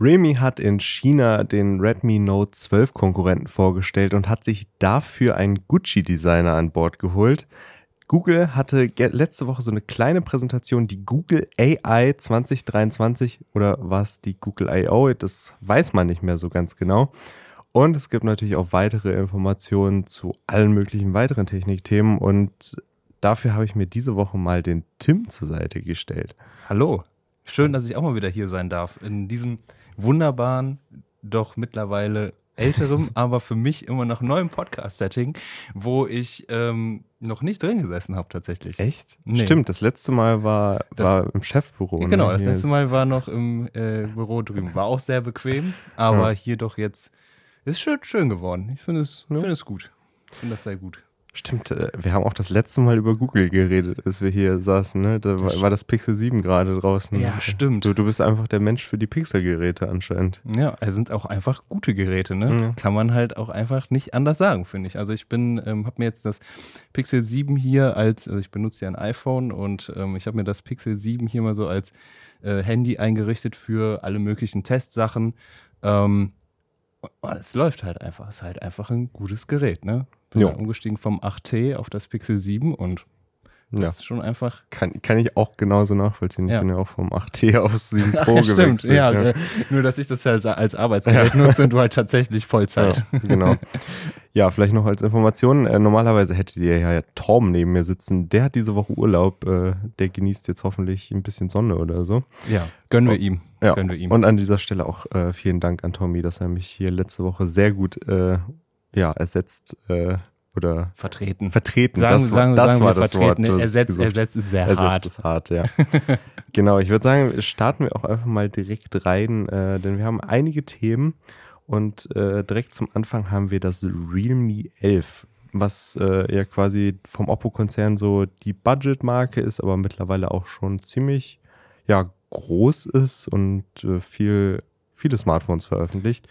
Realme hat in China den Redmi Note 12 Konkurrenten vorgestellt und hat sich dafür einen Gucci-Designer an Bord geholt. Google hatte letzte Woche so eine kleine Präsentation, die Google AI 2023 oder was die Google I.O., das weiß man nicht mehr so ganz genau. Und es gibt natürlich auch weitere Informationen zu allen möglichen weiteren Technikthemen und dafür habe ich mir diese Woche mal den Tim zur Seite gestellt. Hallo. Schön, dass ich auch mal wieder hier sein darf. In diesem wunderbaren, doch mittlerweile älterem, aber für mich immer noch neuem Podcast-Setting, wo ich ähm, noch nicht drin gesessen habe tatsächlich. Echt? Nee. Stimmt, das letzte Mal war, das, war im Chefbüro. Genau, ne? das letzte Mal war noch im äh, Büro drüben. War auch sehr bequem, aber ja. hier doch jetzt ist schön, schön geworden. Ich finde es, ja. find es gut. Ich finde das sehr gut. Stimmt, äh, wir haben auch das letzte Mal über Google geredet, als wir hier saßen. Ne? Da war, war das Pixel 7 gerade draußen. Ja, stimmt. Du, du bist einfach der Mensch für die Pixel-Geräte anscheinend. Ja, es sind auch einfach gute Geräte. Ne? Ja. Kann man halt auch einfach nicht anders sagen, finde ich. Also ich bin, ähm, habe mir jetzt das Pixel 7 hier als, also ich benutze ja ein iPhone und ähm, ich habe mir das Pixel 7 hier mal so als äh, Handy eingerichtet für alle möglichen Testsachen. Ähm, es läuft halt einfach. Es ist halt einfach ein gutes Gerät, ne? Bin ja. umgestiegen vom 8T auf das Pixel 7 und das ja. ist schon einfach. Kann, kann ich auch genauso nachvollziehen. Ich ja. bin ja auch vom 8T auf 7 Pro Ach. Stimmt, ja, ja. Äh, nur dass ich das halt als Arbeitsgerät nutze und du halt tatsächlich Vollzeit. genau. Ja, vielleicht noch als Information. Äh, normalerweise hättet ihr ja Torm neben mir sitzen. Der hat diese Woche Urlaub. Äh, der genießt jetzt hoffentlich ein bisschen Sonne oder so. Ja, gönnen wir oh, ihm. Ja. Gönnen wir ihm. Und an dieser Stelle auch äh, vielen Dank an Tommy, dass er mich hier letzte Woche sehr gut äh, ja, ersetzt äh, oder vertreten. Vertreten, sagen, das, sagen, das sagen war das Wort. Das ersetzt, ersetzt ist sehr ersetzt hart. Ist hart, ja. genau, ich würde sagen, starten wir auch einfach mal direkt rein, äh, denn wir haben einige Themen und äh, direkt zum Anfang haben wir das Realme 11, was äh, ja quasi vom Oppo-Konzern so die Budget-Marke ist, aber mittlerweile auch schon ziemlich ja, groß ist und äh, viel, viele Smartphones veröffentlicht.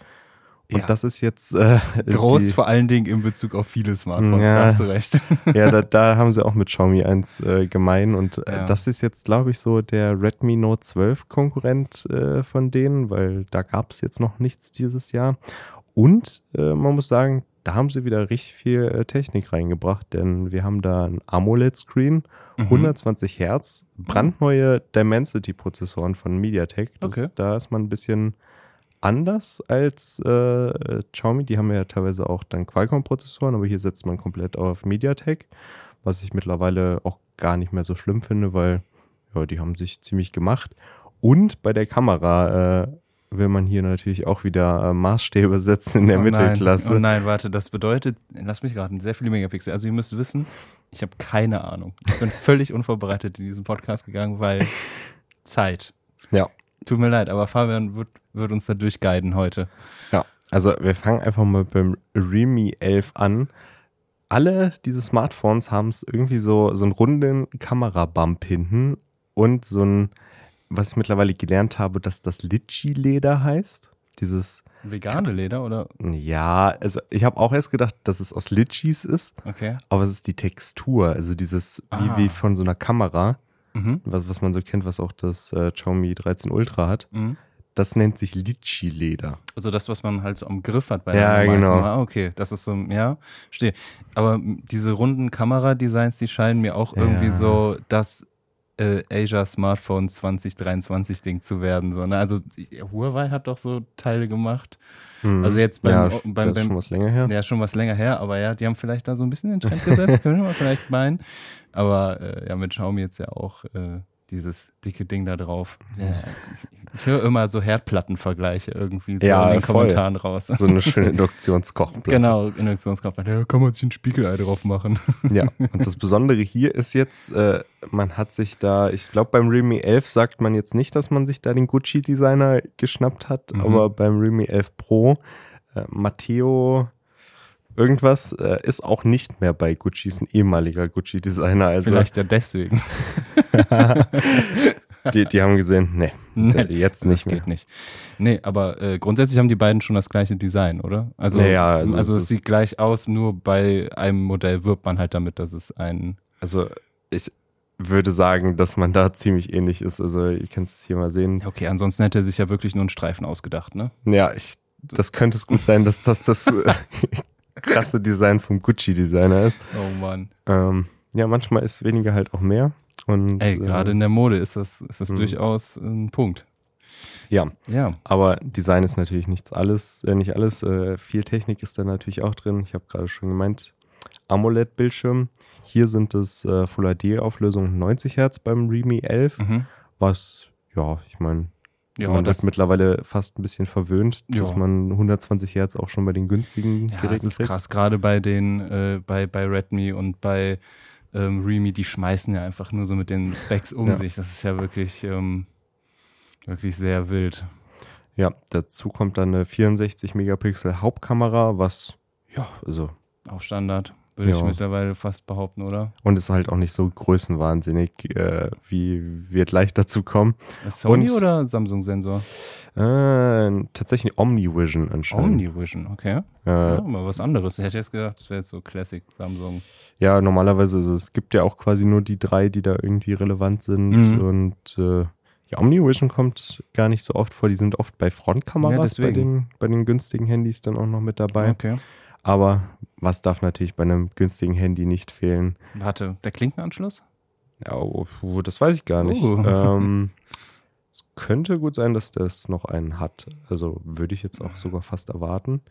Und ja. das ist jetzt äh, groß, die, vor allen Dingen in Bezug auf viele Smartphones, ja, da hast du recht. ja, da, da, haben sie auch mit Xiaomi eins äh, gemein. Und äh, ja. das ist jetzt, glaube ich, so der Redmi Note 12 Konkurrent äh, von denen, weil da gab es jetzt noch nichts dieses Jahr. Und äh, man muss sagen, da haben sie wieder richtig viel äh, Technik reingebracht, denn wir haben da ein AMOLED-Screen, mhm. 120 Hertz, brandneue Dimensity-Prozessoren von MediaTek. Das, okay. Da ist man ein bisschen anders als äh, Xiaomi. Die haben ja teilweise auch dann Qualcomm-Prozessoren, aber hier setzt man komplett auf MediaTek, was ich mittlerweile auch gar nicht mehr so schlimm finde, weil ja, die haben sich ziemlich gemacht. Und bei der Kamera äh, will man hier natürlich auch wieder äh, Maßstäbe setzen in der oh Mittelklasse. Nein. Oh nein, warte, das bedeutet, lass mich raten, sehr viele Megapixel. Also ihr müsst wissen, ich habe keine Ahnung. Ich bin völlig unvorbereitet in diesen Podcast gegangen, weil Zeit. Ja. Tut mir leid, aber Fabian wird, wird uns da durchguiden heute. Ja, also wir fangen einfach mal beim Realme 11 an. Alle diese Smartphones haben es irgendwie so, so einen runden Kamerabump hinten und so ein, was ich mittlerweile gelernt habe, dass das Litchi-Leder heißt. Dieses vegane Leder oder? Ja, also ich habe auch erst gedacht, dass es aus Litchis ist. Okay. Aber es ist die Textur, also dieses wie, ah. wie von so einer Kamera mhm. was, was man so kennt, was auch das äh, Xiaomi 13 Ultra hat. Mhm. Das nennt sich Litchi-Leder. Also das, was man halt so am Griff hat bei Ja, einer genau. Ah, okay, das ist so, ja, stehe. Aber diese runden Kameradesigns, die scheinen mir auch ja. irgendwie so das äh, Asia Smartphone 2023 Ding zu werden. So, ne? Also Huawei hat doch so Teile gemacht. Mhm. Also jetzt beim, ja, beim, beim, ist schon was länger her. Ja, schon was länger her, aber ja, die haben vielleicht da so ein bisschen den Trend gesetzt, können wir vielleicht meinen. Aber äh, ja, mit Xiaomi jetzt ja auch äh, dieses dicke Ding da drauf. Ja, ich, ich höre immer so Herdplattenvergleiche irgendwie so ja, in den voll. Kommentaren raus. So eine schöne Induktionskochplatte. Genau, Induktionskochplatte. Ja, kann man sich ein Spiegelei drauf machen. Ja, und das Besondere hier ist jetzt, äh, man hat sich da, ich glaube beim Realme 11 sagt man jetzt nicht, dass man sich da den Gucci-Designer geschnappt hat, mhm. aber beim Realme 11 Pro, äh, Matteo irgendwas äh, ist auch nicht mehr bei Gucci, ist ein ehemaliger Gucci-Designer. Also Vielleicht ja deswegen. die, die haben gesehen, nee, nee jetzt nicht das mehr. geht nicht. Nee, aber äh, grundsätzlich haben die beiden schon das gleiche Design, oder? Also, naja, also, also es, es sieht gleich aus, nur bei einem Modell wirbt man halt damit, dass es ein. Also ich, würde sagen, dass man da ziemlich ähnlich ist. Also, ihr könnt es hier mal sehen. Okay, ansonsten hätte er sich ja wirklich nur einen Streifen ausgedacht, ne? Ja, ich, das könnte es gut sein, dass, dass das äh, krasse Design vom Gucci-Designer ist. Oh Mann. Ähm, ja, manchmal ist weniger halt auch mehr. Und, Ey, gerade äh, in der Mode ist das, ist das hm. durchaus ein Punkt. Ja. ja. Aber Design ist natürlich nichts alles, äh, nicht alles. Äh, viel Technik ist da natürlich auch drin. Ich habe gerade schon gemeint, AMOLED-Bildschirm. Hier sind es äh, Full HD-Auflösung 90 Hertz beim Realme 11, mhm. was, ja, ich meine, ja, man ist mittlerweile fast ein bisschen verwöhnt, ja. dass man 120 Hertz auch schon bei den günstigen ja, Geräten das ist kriegt. krass. Gerade bei den, äh, bei, bei Redmi und bei ähm, Realme, die schmeißen ja einfach nur so mit den Specs um ja. sich. Das ist ja wirklich, ähm, wirklich sehr wild. Ja, dazu kommt dann eine 64 Megapixel Hauptkamera, was, ja, also. Auch Standard. Würde ja. ich mittlerweile fast behaupten, oder? Und ist halt auch nicht so größenwahnsinnig, äh, wie wird leicht dazu kommen. Sony Und, oder Samsung-Sensor? Äh, tatsächlich OmniVision anscheinend. OmniVision, okay. Äh, ja, mal was anderes. Ich hätte jetzt gedacht, das wäre jetzt so Classic Samsung. Ja, normalerweise, also es gibt ja auch quasi nur die drei, die da irgendwie relevant sind. Mhm. Und äh, ja, OmniVision kommt gar nicht so oft vor. Die sind oft bei Frontkameras ja, bei, den, bei den günstigen Handys dann auch noch mit dabei. Okay. Aber was darf natürlich bei einem günstigen Handy nicht fehlen? Warte, der Klinkenanschluss? Ja, oh, das weiß ich gar nicht. Uh. Ähm, es könnte gut sein, dass das noch einen hat. Also würde ich jetzt auch sogar fast erwarten.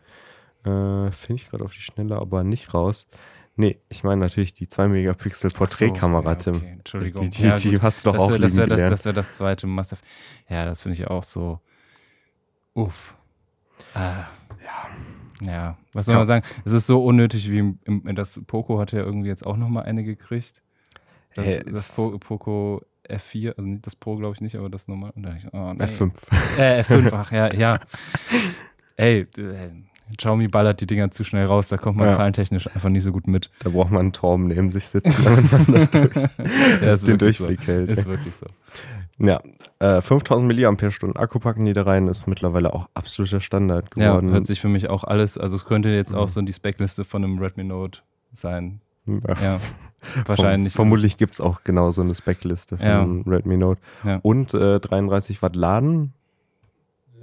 Äh, Finde ich gerade auf die Schnelle aber nicht raus. Nee, ich meine natürlich die 2 Megapixel Porträtkamera, so, ja, okay. Tim. Entschuldigung. Die, die, ja, die hast du doch auch wär, das wäre das, das, wär das zweite Massive. Ja, das finde ich auch so. Uff. Ah. Ja. Ja, was soll man sagen? Es ist so unnötig, wie im, im, das Poco hat ja irgendwie jetzt auch nochmal eine gekriegt. Das, hey, das po, Poco F4, also das Pro glaube ich nicht, aber das normal. Oh, nee. F5. Äh, F5, ach ja, ja. Ey, äh, Xiaomi ballert die Dinger zu schnell raus, da kommt man ja. zahlentechnisch einfach nicht so gut mit. Da braucht man einen Torben neben sich sitzen, wenn man das durch, ja, den Durchblick so. hält. Ist wirklich so. Ja, äh, 5000 Milliampere-Stunden Akku packen die da rein, ist mittlerweile auch absoluter Standard geworden. Ja, hört sich für mich auch alles, also es könnte jetzt auch so die Speckliste von einem Redmi Note sein. Ja, ja wahrscheinlich. vermutlich gibt es auch genau so eine Speckliste von ja. Redmi Note. Ja. Und äh, 33 Watt Laden,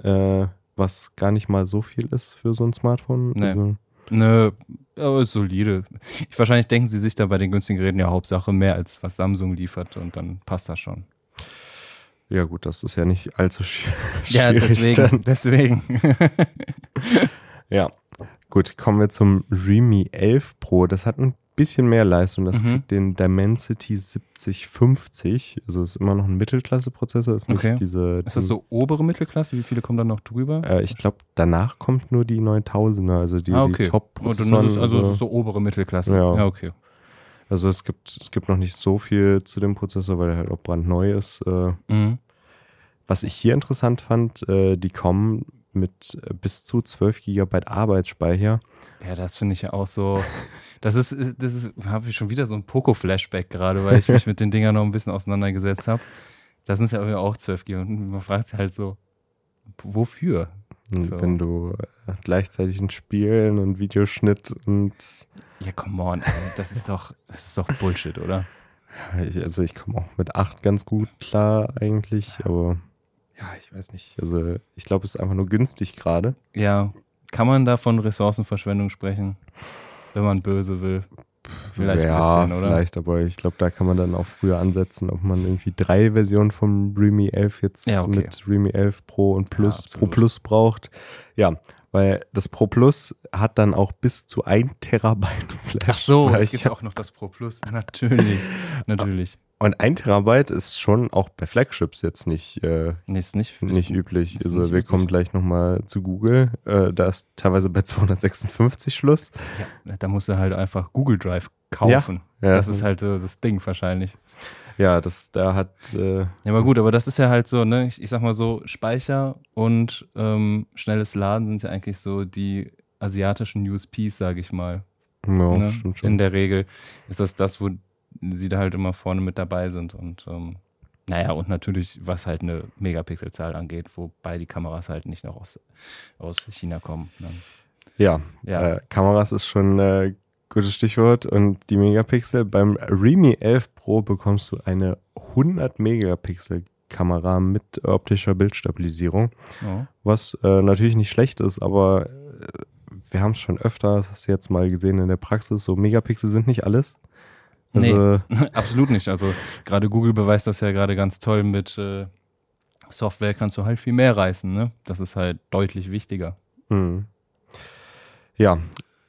äh, was gar nicht mal so viel ist für so ein Smartphone. Nee. Also, Nö, aber ist solide. Ich, wahrscheinlich denken sie sich da bei den günstigen Geräten ja Hauptsache mehr als was Samsung liefert und dann passt das schon. Ja, gut, das ist ja nicht allzu schwierig. Ja, deswegen. deswegen. ja, gut, kommen wir zum Realme 11 Pro. Das hat ein bisschen mehr Leistung. Das mhm. kriegt den Dimensity 7050. Also ist immer noch ein Mittelklasse-Prozessor. Ist, okay. diese, ist das so obere Mittelklasse? Wie viele kommen dann noch drüber? Äh, ich glaube, danach kommt nur die 9000er, also die, ah, okay. die Top-Prozessoren. Also so. so obere Mittelklasse. Ja, ja okay. Also es gibt, es gibt noch nicht so viel zu dem Prozessor, weil er halt auch brandneu ist. Äh, mhm. Was ich hier interessant fand, äh, die kommen mit bis zu 12 GB Arbeitsspeicher. Ja, das finde ich ja auch so. Das ist, das ist, habe ich schon wieder so ein Poco-Flashback gerade, weil ich mich mit den Dingern noch ein bisschen auseinandergesetzt habe. Das sind ja auch 12 GB. Und man fragt sich halt so, wofür? So. Wenn du äh, gleichzeitig ein Spielen und Videoschnitt und. Ja, come on, das ist doch, das ist doch Bullshit, oder? Ich, also ich komme auch mit 8 ganz gut klar eigentlich, aber ja, ich weiß nicht. Also ich glaube, es ist einfach nur günstig gerade. Ja, kann man da von Ressourcenverschwendung sprechen, wenn man böse will? Vielleicht ja, ein bisschen, oder? vielleicht, aber ich glaube, da kann man dann auch früher ansetzen, ob man irgendwie drei Versionen vom Realme 11 jetzt ja, okay. mit Realme 11 Pro und Plus, ja, Pro Plus braucht. Ja, weil das Pro Plus hat dann auch bis zu ein Terabyte Flash. Ach so, es gibt auch noch das Pro Plus. Natürlich, natürlich. Und ein Terabyte ist schon auch bei Flagships jetzt nicht, äh, nee, ist nicht, nicht ist, üblich. Ist also nicht wir üblich. kommen gleich nochmal zu Google. Äh, da ist teilweise bei 256 Schluss. Ja, da musst du halt einfach Google Drive kaufen. Ja, ja. Das ist halt so das Ding wahrscheinlich. Ja, das da hat. Äh, ja, aber gut, aber das ist ja halt so, ne? Ich, ich sag mal so, Speicher und ähm, schnelles Laden sind ja eigentlich so die asiatischen USPs, sage ich mal. Ja, ne? stimmt schon. In der Regel ist das das, wo sie da halt immer vorne mit dabei sind. Und ähm, naja, und natürlich, was halt eine Megapixelzahl angeht, wobei die Kameras halt nicht noch aus, aus China kommen. Ne? Ja, ja. Äh, Kameras ist schon äh, Gutes Stichwort. Und die Megapixel. Beim Remi 11 Pro bekommst du eine 100 Megapixel Kamera mit optischer Bildstabilisierung. Oh. Was äh, natürlich nicht schlecht ist, aber äh, wir haben es schon öfter, das hast du jetzt mal gesehen in der Praxis, so Megapixel sind nicht alles. Also, nee, absolut nicht. Also gerade Google beweist das ja gerade ganz toll mit äh, Software kannst du halt viel mehr reißen. Ne? Das ist halt deutlich wichtiger. Mhm. Ja,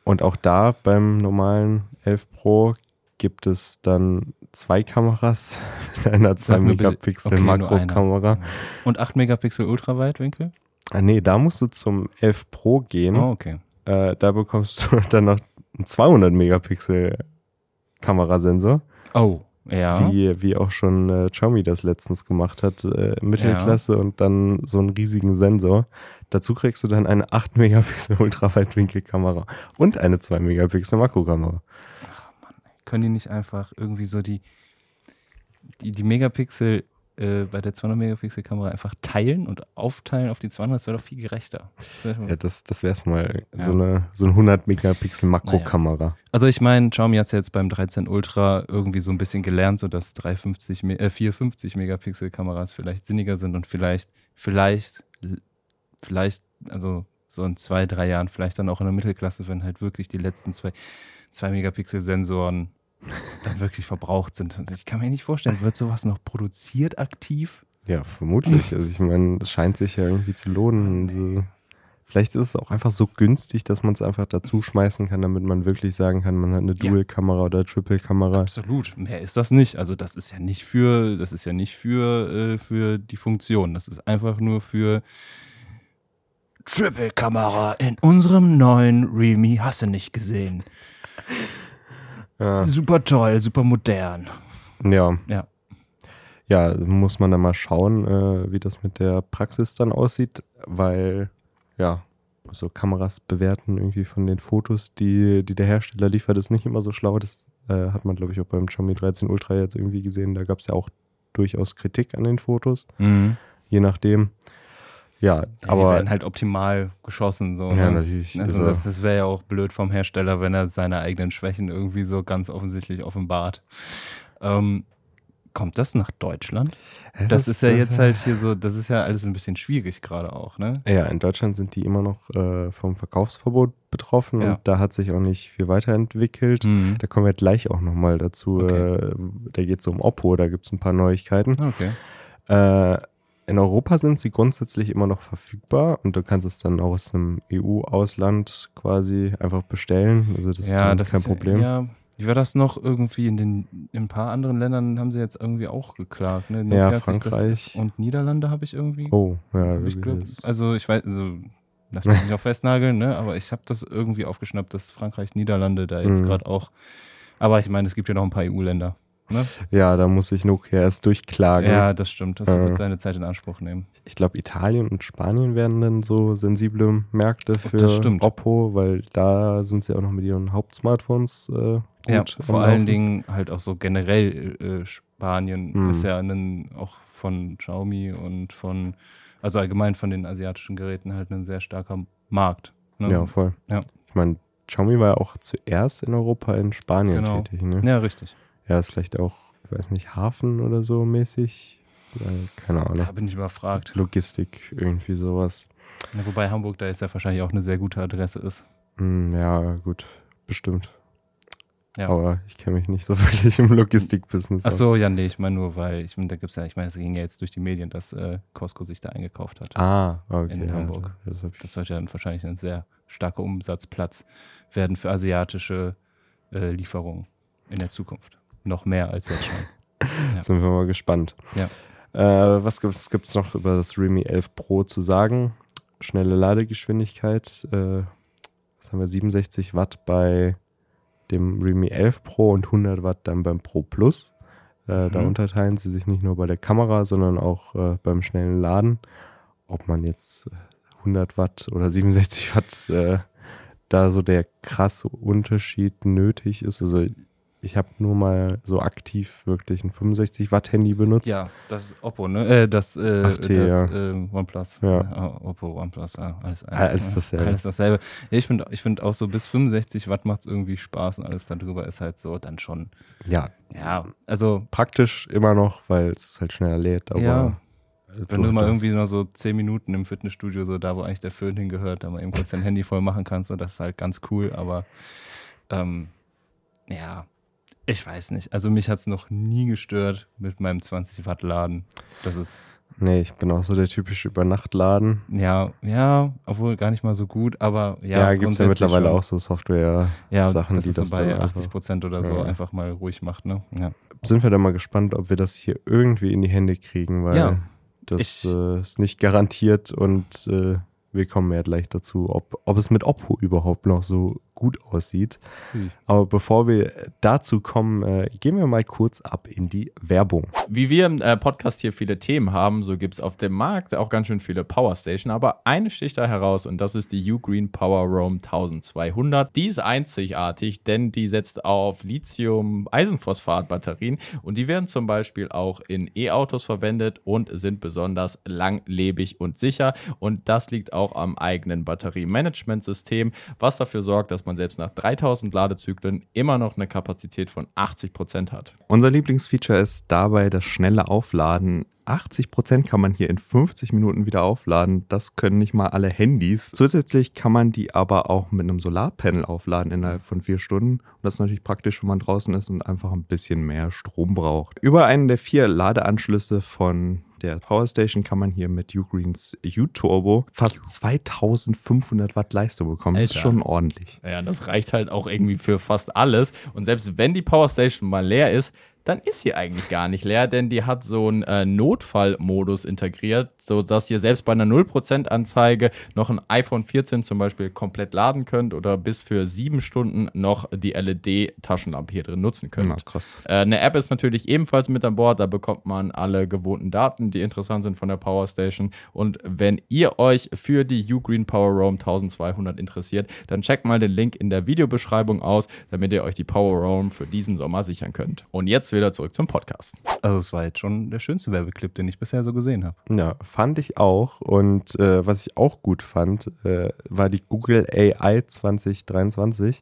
und auch da beim normalen 11 Pro gibt es dann zwei Kameras mit einer 2 Megapixel okay, Makrokamera. Und 8 Megapixel Ultraweitwinkel? Ah, nee, da musst du zum 11 Pro gehen. Oh, okay. Äh, da bekommst du dann noch einen 200 Megapixel Kamerasensor. Oh, ja. Wie, wie auch schon äh, Xiaomi das letztens gemacht hat, äh, Mittelklasse ja. und dann so einen riesigen Sensor. Dazu kriegst du dann eine 8 Megapixel Ultraweitwinkelkamera und eine 2 Megapixel Makrokamera. Ach Mann, können die nicht einfach irgendwie so die, die, die Megapixel äh, bei der 200 Megapixel Kamera einfach teilen und aufteilen auf die 200, das wäre doch viel gerechter. Das ja, das, das wäre es mal. Ja. So, eine, so ein 100 Megapixel Makrokamera. Naja. Also ich meine, Xiaomi hat es jetzt beim 13 Ultra irgendwie so ein bisschen gelernt, so dass 350, äh, 450 Megapixel Kameras vielleicht sinniger sind und vielleicht, vielleicht, vielleicht, also so in zwei, drei Jahren vielleicht dann auch in der Mittelklasse, wenn halt wirklich die letzten zwei, zwei Megapixel Sensoren dann wirklich verbraucht sind. Ich kann mir nicht vorstellen, wird sowas noch produziert aktiv? Ja, vermutlich. Also ich meine, es scheint sich ja irgendwie zu lohnen. Also vielleicht ist es auch einfach so günstig, dass man es einfach dazu schmeißen kann, damit man wirklich sagen kann, man hat eine Dual-Kamera oder Triple-Kamera. Absolut. Mehr ist das nicht. Also das ist ja nicht für, das ist ja nicht für, äh, für die Funktion. Das ist einfach nur für Triple-Kamera in unserem neuen Remi. Hast du nicht gesehen? Ja. Super toll, super modern. Ja. Ja. Ja, muss man dann mal schauen, äh, wie das mit der Praxis dann aussieht, weil, ja, so Kameras bewerten irgendwie von den Fotos, die, die der Hersteller liefert, ist nicht immer so schlau. Das äh, hat man, glaube ich, auch beim Xiaomi 13 Ultra jetzt irgendwie gesehen. Da gab es ja auch durchaus Kritik an den Fotos, mhm. je nachdem. Ja, ja, aber. Die werden halt optimal geschossen. So, ja, ne? natürlich. Also, das, das wäre ja auch blöd vom Hersteller, wenn er seine eigenen Schwächen irgendwie so ganz offensichtlich offenbart. Ähm, kommt das nach Deutschland? Das, das ist ja jetzt halt hier so, das ist ja alles ein bisschen schwierig gerade auch, ne? Ja, in Deutschland sind die immer noch äh, vom Verkaufsverbot betroffen ja. und da hat sich auch nicht viel weiterentwickelt. Mhm. Da kommen wir gleich auch nochmal dazu. Okay. Äh, da geht es um Oppo, da gibt es ein paar Neuigkeiten. Okay. Äh, in Europa sind sie grundsätzlich immer noch verfügbar und du kannst es dann aus einem EU-Ausland quasi einfach bestellen. Also das ja, ist das kein ist, Problem. Ja, wie war das noch irgendwie in den in ein paar anderen Ländern haben sie jetzt irgendwie auch geklagt, ne? Ja, Frankreich und Niederlande habe ich irgendwie. Oh, ja, ich glaub, also ich weiß, also lass mich nicht auf festnageln, ne? Aber ich habe das irgendwie aufgeschnappt, dass Frankreich, Niederlande da jetzt mhm. gerade auch. Aber ich meine, es gibt ja noch ein paar EU-Länder. Ne? Ja, da muss ich Nokia erst durchklagen. Ja, das stimmt. Das äh, wird seine Zeit in Anspruch nehmen. Ich glaube, Italien und Spanien werden dann so sensible Märkte für Oppo, weil da sind sie auch noch mit ihren Hauptsmartphones äh, Ja, vor allen Dingen halt auch so generell äh, Spanien hm. ist ja ein, auch von Xiaomi und von, also allgemein von den asiatischen Geräten halt ein sehr starker Markt. Ne? Ja, voll. Ja. Ich meine, Xiaomi war ja auch zuerst in Europa in Spanien genau. tätig. Ne? Ja, richtig. Ja, ist vielleicht auch, ich weiß nicht, Hafen oder so mäßig. Keine Ahnung. Da bin ich überfragt. Logistik, irgendwie sowas. Ja, wobei Hamburg da jetzt ja wahrscheinlich auch eine sehr gute Adresse ist. Mm, ja, gut, bestimmt. Ja. Aber ich kenne mich nicht so wirklich im Logistikbusiness. Ach so, ja, nee, ich meine nur, weil ich meine, da gibt es ja, ich meine, es ging ja jetzt durch die Medien, dass äh, Costco sich da eingekauft hat. Ah, okay. In Hamburg. Ja, das, das sollte dann wahrscheinlich ein sehr starker Umsatzplatz werden für asiatische äh, Lieferungen in der Zukunft noch mehr als jetzt schon. Ja. Sind wir mal gespannt. Ja. Äh, was gibt es noch über das Realme 11 Pro zu sagen? Schnelle Ladegeschwindigkeit. Äh, was haben wir? 67 Watt bei dem Realme 11 Pro und 100 Watt dann beim Pro Plus. Äh, mhm. Da unterteilen sie sich nicht nur bei der Kamera, sondern auch äh, beim schnellen Laden. Ob man jetzt 100 äh, Watt oder 67 Watt äh, da so der krasse Unterschied nötig ist. Also ich habe nur mal so aktiv wirklich ein 65 Watt Handy benutzt. Ja, das ist Oppo, ne? Äh, das, äh, 8T, das ja. äh, OnePlus. Ja. Äh, Oppo, OnePlus, ja, alles, Alles dasselbe. Alles dasselbe. Ja, ich finde ich find auch so bis 65 Watt macht es irgendwie Spaß und alles darüber ist halt so dann schon. Ja, Ja, also praktisch immer noch, weil es halt schneller lädt. Aber Ja. äh, wenn du mal irgendwie nur so 10 Minuten im Fitnessstudio, so da, wo eigentlich der Föhn hingehört, da mal eben kurz dein Handy voll machen kannst, und das ist halt ganz cool, aber ähm, ja, ich weiß nicht. Also mich hat es noch nie gestört mit meinem 20 Watt Laden. Das ist Nee, ich bin auch so der typische Übernachtladen. Ja, ja, obwohl gar nicht mal so gut, aber ja. Ja, gibt es ja mittlerweile schon. auch so Software-Sachen, ja, die das so bei dann 80 einfach, Prozent oder so Ja. einfach mal ruhig macht, ne? Ja. Sind wir dann mal gespannt, ob wir das hier irgendwie in die Hände kriegen, weil Ja. das äh, ist nicht garantiert und äh, wir kommen ja gleich dazu, ob, ob es mit Oppo überhaupt noch so gut aussieht. Hui. Aber bevor wir dazu kommen, äh, gehen wir mal kurz ab in die Werbung. Wie wir im äh, Podcast hier viele Themen haben, so gibt es auf dem Markt auch ganz schön viele Powerstation. Aber eine sticht da heraus und das ist die Ugreen Power Roam 1200. Die ist einzigartig, denn die setzt auf Lithium-Eisenphosphat-Batterien und die werden zum Beispiel auch in E-Autos verwendet und sind besonders langlebig und sicher. Und das liegt auch am eigenen Batteriemanagementsystem, was dafür sorgt, dass man selbst nach 3000 Ladezyklen immer noch eine Kapazität von 80% hat. Unser Lieblingsfeature ist dabei das schnelle Aufladen. 80% kann man hier in 50 Minuten wieder aufladen. Das können nicht mal alle Handys. Zusätzlich kann man die aber auch mit einem Solarpanel aufladen innerhalb von vier Stunden. Und das ist natürlich praktisch, wenn man draußen ist und einfach ein bisschen mehr Strom braucht. Über einen der vier Ladeanschlüsse von der Powerstation kann man hier mit Ugreens U-Turbo fast 2500 Watt Leistung bekommen. Das ist Alter. schon ordentlich. Ja, das reicht halt auch irgendwie für fast alles. Und selbst wenn die Powerstation mal leer ist, dann ist sie eigentlich gar nicht leer, denn die hat so einen äh, Notfallmodus integriert, sodass ihr selbst bei einer 0% Anzeige noch ein iPhone 14 zum Beispiel komplett laden könnt oder bis für sieben Stunden noch die LED-Taschenlampe hier drin nutzen könnt. Ja, krass. Äh, Eine App ist natürlich ebenfalls mit an Bord. Da bekommt man alle gewohnten Daten, die interessant sind von der Power Station. Und wenn ihr euch für die Ugreen Power Roam 1200 interessiert, dann checkt mal den Link in der Videobeschreibung aus, damit ihr euch die Power Roam für diesen Sommer sichern könnt. Und jetzt wieder zurück zum Podcast. Also es war jetzt schon der schönste Werbeclip, den ich bisher so gesehen habe. Ja, fand ich auch. Und äh, was ich auch gut fand, äh, war die Google AI 2023,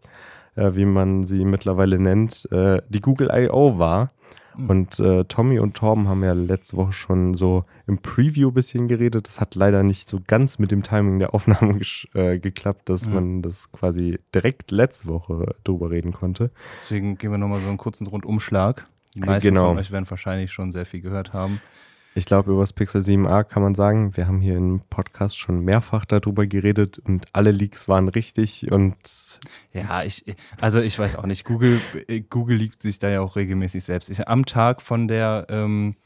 äh, wie man sie mittlerweile nennt, äh, die Google I.O. war. Und äh, Tommy und Torben haben ja letzte Woche schon so im Preview ein bisschen geredet. Das hat leider nicht so ganz mit dem Timing der Aufnahme äh, geklappt, dass Mhm. man das quasi direkt letzte Woche drüber reden konnte. Deswegen gehen wir nochmal so einen kurzen Rundumschlag. Die meisten Genau. von euch werden wahrscheinlich schon sehr viel gehört haben. Ich glaube, über das Pixel 7a kann man sagen, wir haben hier im Podcast schon mehrfach darüber geredet und alle Leaks waren richtig und Ja, ich, also ich weiß auch nicht. Google, äh, Google liegt sich da ja auch regelmäßig selbst. Ich, am Tag von der, ähm,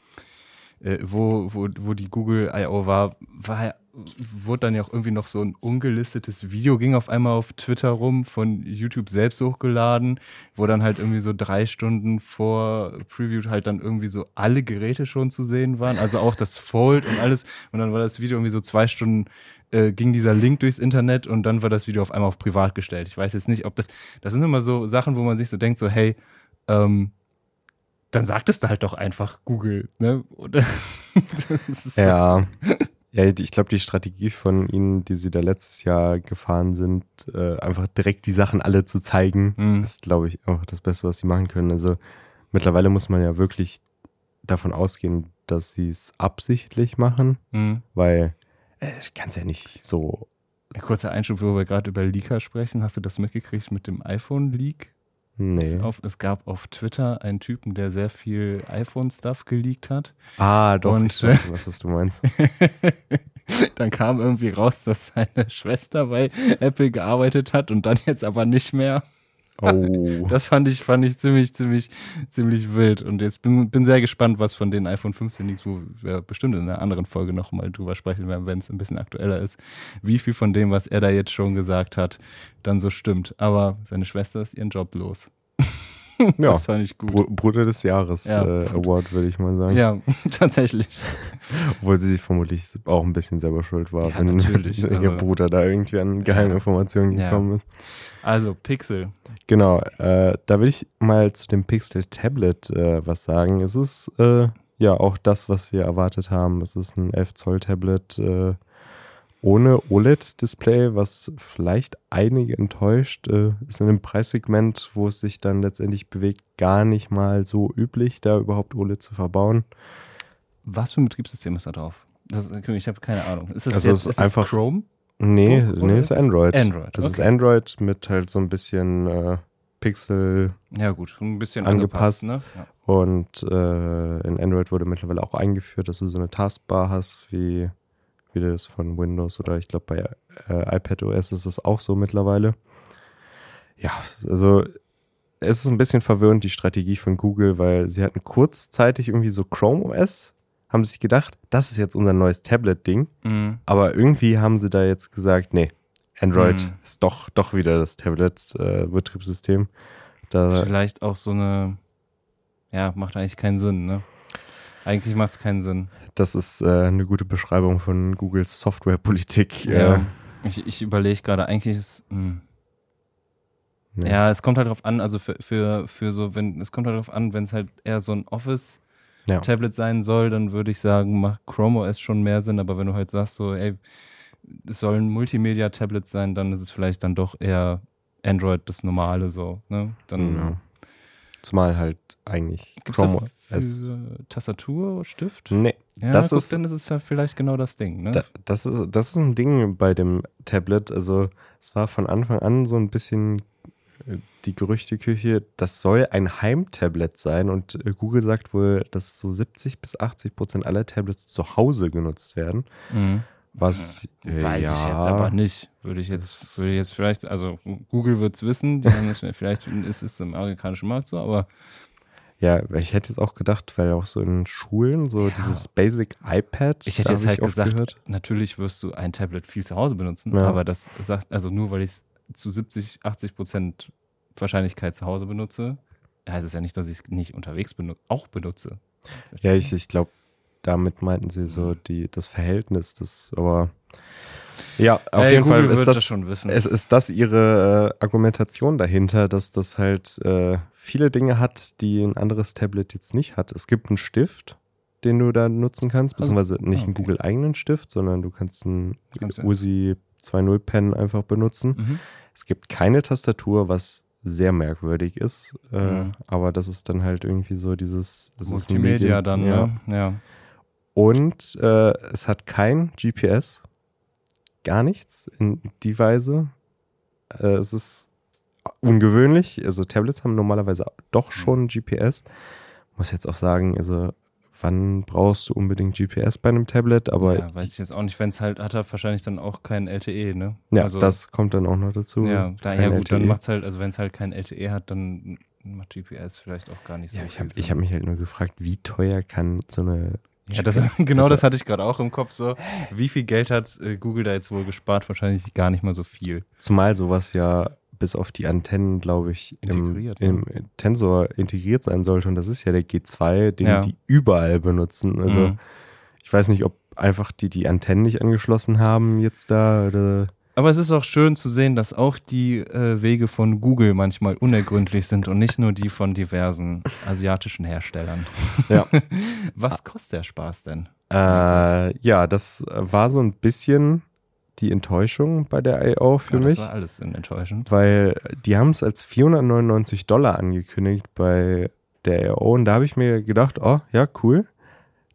äh, wo, wo, wo die Google I.O. war, war ja- wurde dann ja auch irgendwie noch so ein ungelistetes Video, ging auf einmal auf Twitter rum, von YouTube selbst hochgeladen, wo dann halt irgendwie so drei Stunden vor Preview halt dann irgendwie so alle Geräte schon zu sehen waren, also auch das Fold und alles. Und dann war das Video irgendwie so zwei Stunden äh, ging dieser Link durchs Internet und dann war das Video auf einmal auf privat gestellt. Ich weiß jetzt nicht, ob das, das sind immer so Sachen, wo man sich so denkt, so, hey, ähm, dann sagt es da halt doch einfach Google, ne? Oder, ist so, ja. Ich glaube, die Strategie von ihnen, die sie da letztes Jahr gefahren sind, äh, einfach direkt die Sachen alle zu zeigen, Mhm. ist, glaube ich, auch das Beste, was sie machen können. Also mittlerweile muss man ja wirklich davon ausgehen, dass sie es absichtlich machen, Mhm. weil äh, ich kann es ja nicht so. Ein kurzer Einschub, wo wir gerade über Leaker sprechen. Hast du das mitgekriegt mit dem iPhone-Leak? Nee. Es, auf, es gab auf Twitter einen Typen, der sehr viel iPhone-Stuff geleakt hat. Ah, doch, Und, ich weiß, was das du meinst. dann kam irgendwie raus, dass seine Schwester bei Apple gearbeitet hat und dann jetzt aber nicht mehr. Oh. Das fand ich, fand ich ziemlich, ziemlich, ziemlich wild. Und jetzt bin, bin sehr gespannt, was von den iPhone 15 Leaks, wo wir bestimmt in einer anderen Folge nochmal drüber sprechen werden, wenn es ein bisschen aktueller ist, wie viel von dem, was er da jetzt schon gesagt hat, dann so stimmt. Aber seine Schwester ist ihren Job los. ja, das fand ich gut. Br Bruder des Jahres ja, äh, Award, würde ich mal sagen. Ja, tatsächlich. Obwohl sie vermutlich auch ein bisschen selber schuld war, ja, wenn natürlich, ihr Bruder da irgendwie an Geheiminformationen gekommen ist. Also Pixel. Genau, äh, da will ich mal zu dem Pixel Tablet äh, was sagen. Es ist äh, ja auch das, was wir erwartet haben. Es ist ein 11 Zoll Tablet äh, ohne OLED-Display, was vielleicht einige enttäuscht. Äh, ist in einem Preissegment, wo es sich dann letztendlich bewegt, gar nicht mal so üblich, da überhaupt OLED zu verbauen. Was für ein Betriebssystem ist da drauf? Das, ich habe keine Ahnung. Ist das also jetzt, ist einfach Chrome? Nee, oh, nee, ist Android. Android. Das okay. ist Android mit halt so ein bisschen äh, Pixel. Ja, gut, ein bisschen angepasst. angepasst ne? Ja. Und äh, in Android wurde mittlerweile auch eingeführt, dass du so eine Taskbar hast, wie, wie das von Windows oder ich glaube bei äh, iPadOS ist es auch so mittlerweile. Ja, also es ist ein bisschen verwirrend, die Strategie von Google, weil sie hatten kurzzeitig irgendwie so Chrome OS haben sie sich gedacht, das ist jetzt unser neues Tablet-Ding. Mhm. Aber irgendwie haben sie da jetzt gesagt, nee, Android mhm. ist doch, doch wieder das Tablet-Betriebssystem. Äh, ist vielleicht auch so eine, ja, macht eigentlich keinen Sinn, ne? Eigentlich macht es keinen Sinn. Das ist äh, eine gute Beschreibung von Googles Softwarepolitik. Ja, äh, ich, ich überlege gerade, eigentlich ist. Mh. Hm. Ja. ja. es kommt halt darauf an, also für, für, für so, wenn, es kommt halt darauf an, wenn es halt eher so ein Office ja. Sein soll, dann würde ich sagen, macht Chrome OS schon mehr Sinn. Aber wenn du halt sagst, so, ey, es soll ein Multimedia-Tablet sein, dann ist es vielleicht dann doch eher Android das normale so. Ne? Dann, ja. Zumal halt eigentlich Gibt's Chrome OS. Tastatur, Stift? Nee. Ja, das guck, ist, dann ist es ja vielleicht genau das Ding. Ne? Da, das, ist, das ist ein Ding bei dem Tablet. Also es war von Anfang an so ein bisschen die Gerüchteküche, das soll ein Heimtablet sein und äh, Google sagt wohl, dass so 70 bis 80 Prozent aller Tablets zu Hause genutzt werden. Mhm. Was äh, weiß ja, ich jetzt aber nicht. Würde ich jetzt, würde ich jetzt vielleicht, also Google wird es wissen, das, vielleicht ist es im amerikanischen Markt so, aber ja, ich hätte jetzt auch gedacht, weil auch so in Schulen so ja. dieses Basic iPad. Ich hätte jetzt halt gesagt, gehört. natürlich wirst du ein Tablet viel zu Hause benutzen, ja. aber das sagt, also nur weil ich es zu 70, 80 Prozent Wahrscheinlichkeit zu Hause benutze, heißt es ja nicht, dass ich es nicht unterwegs benu auch benutze. Ja, ich, ich glaube, damit meinten sie so mhm. die, das Verhältnis, das, aber ja, auf hey, jeden Google Fall ist das, das, schon wissen. Es ist das ihre äh, Argumentation dahinter, dass das halt äh, viele Dinge hat, die ein anderes Tablet jetzt nicht hat. Es gibt einen Stift, den du da nutzen kannst, also, beziehungsweise nicht okay. einen Google-eigenen Stift, sondern du kannst einen kannst USI 2.0 Pen einfach benutzen. Mhm. Es gibt keine Tastatur, was sehr merkwürdig ist. Äh, mhm. Aber das ist dann halt irgendwie so dieses. Das Multimedia ist dann, ja. Ne? ja. Und äh, es hat kein GPS. Gar nichts in die Weise. Äh, es ist ungewöhnlich. Also Tablets haben normalerweise doch mhm. schon GPS. Muss jetzt auch sagen, also wann brauchst du unbedingt GPS bei einem Tablet, aber. Ja, weiß ich jetzt auch nicht. Wenn es halt hat, er wahrscheinlich dann auch kein LTE, ne? Ja, also, das kommt dann auch noch dazu. Ja, da, ja gut, LTE. dann macht es halt, also wenn es halt kein LTE hat, dann macht GPS vielleicht auch gar nicht so. Ja, ich habe hab mich halt nur gefragt, wie teuer kann so eine. Ja, das, genau das hatte ich gerade auch im Kopf so. Wie viel Geld hat äh, Google da jetzt wohl gespart? Wahrscheinlich gar nicht mal so viel. Zumal sowas ja bis auf die Antennen, glaube ich, im, im, Tensor integriert sein sollte. Und das ist ja der G2, den ja. die überall benutzen. Also mhm. ich weiß nicht, ob einfach die die Antennen nicht angeschlossen haben jetzt da oder aber es ist auch schön zu sehen, dass auch die äh, Wege von Google manchmal unergründlich sind und nicht nur die von diversen asiatischen Herstellern. Ja. Was kostet der Spaß denn? Äh, ja, das war so ein bisschen die Enttäuschung bei der I.O. für ja, mich. Das war alles enttäuschend. Weil die haben es als 499 Dollar angekündigt bei der I.O. und da habe ich mir gedacht, oh, ja, cool.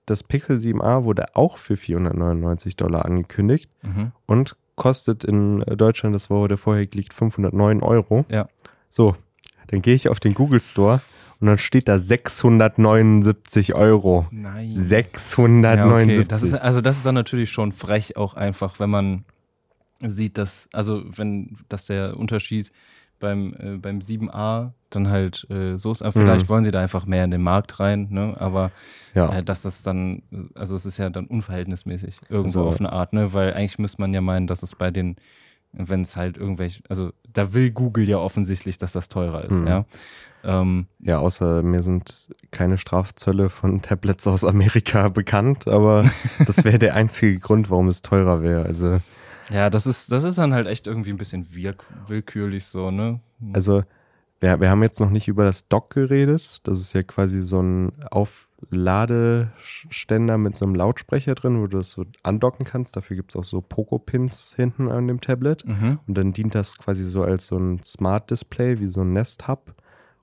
Das Pixel 7a wurde auch für 499 Dollar angekündigt mhm. und kostet in Deutschland, das war der vorher liegt, 509 Euro. Ja. So, dann gehe ich auf den Google Store und dann steht da 679 Euro. Nein. 679. Ja, okay. das ist, also das ist dann natürlich schon frech auch einfach, wenn man sieht, dass, also wenn, dass der Unterschied beim, äh, beim 7a dann halt äh, so ist. Aber vielleicht mhm. wollen sie da einfach mehr in den Markt rein, ne? Aber ja. äh, dass das dann, also es ist ja dann unverhältnismäßig irgendwo also, auf eine Art, ne? Weil eigentlich müsste man ja meinen, dass es bei den Wenn es halt irgendwelche, also da will Google ja offensichtlich, dass das teurer ist, mhm. ja. Ähm, ja, außer mir sind keine Strafzölle von Tablets aus Amerika bekannt, aber das wäre der einzige Grund, warum es teurer wäre. Also ja, das ist, das ist dann halt echt irgendwie ein bisschen willkürlich so, ne? Also wir, wir haben jetzt noch nicht über das Dock geredet. Das ist ja quasi so ein Aufladeständer mit so einem Lautsprecher drin, wo du das so andocken kannst. Dafür gibt es auch so Poco-Pins hinten an dem Tablet. Mhm. Und dann dient das quasi so als so ein Smart-Display, wie so ein Nest-Hub,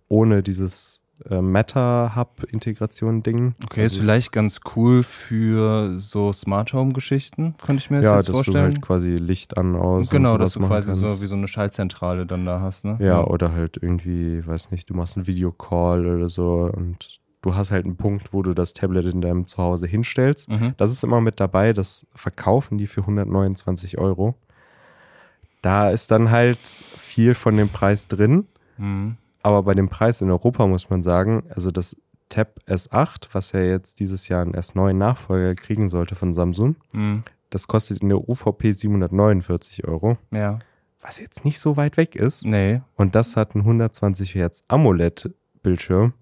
ohne dieses äh, Meta-Hub-Integration-Ding. Okay, also ist vielleicht ganz cool für so Smart Home-Geschichten, könnte ich mir ja, jetzt vorstellen. Ja, dass du halt quasi Licht an, aus. Genau, dass du quasi kannst. so wie so eine Schaltzentrale dann da hast, ne? Ja, ja, oder halt irgendwie, weiß nicht, du machst einen Videocall oder so und du hast halt einen Punkt, wo du das Tablet in deinem Zuhause hinstellst. Mhm. Das ist immer mit dabei, das verkaufen die für 129 Euro. Da ist dann halt viel von dem Preis drin. Mhm. Aber bei dem Preis in Europa muss man sagen, also das Tab S8, was ja jetzt dieses Jahr einen S9 Nachfolger kriegen sollte von Samsung, mhm. das kostet in der UVP 749 Euro. Ja. Was jetzt nicht so weit weg ist. Nee. Und das hat einen 120 Hertz AMOLED-Bildschirm.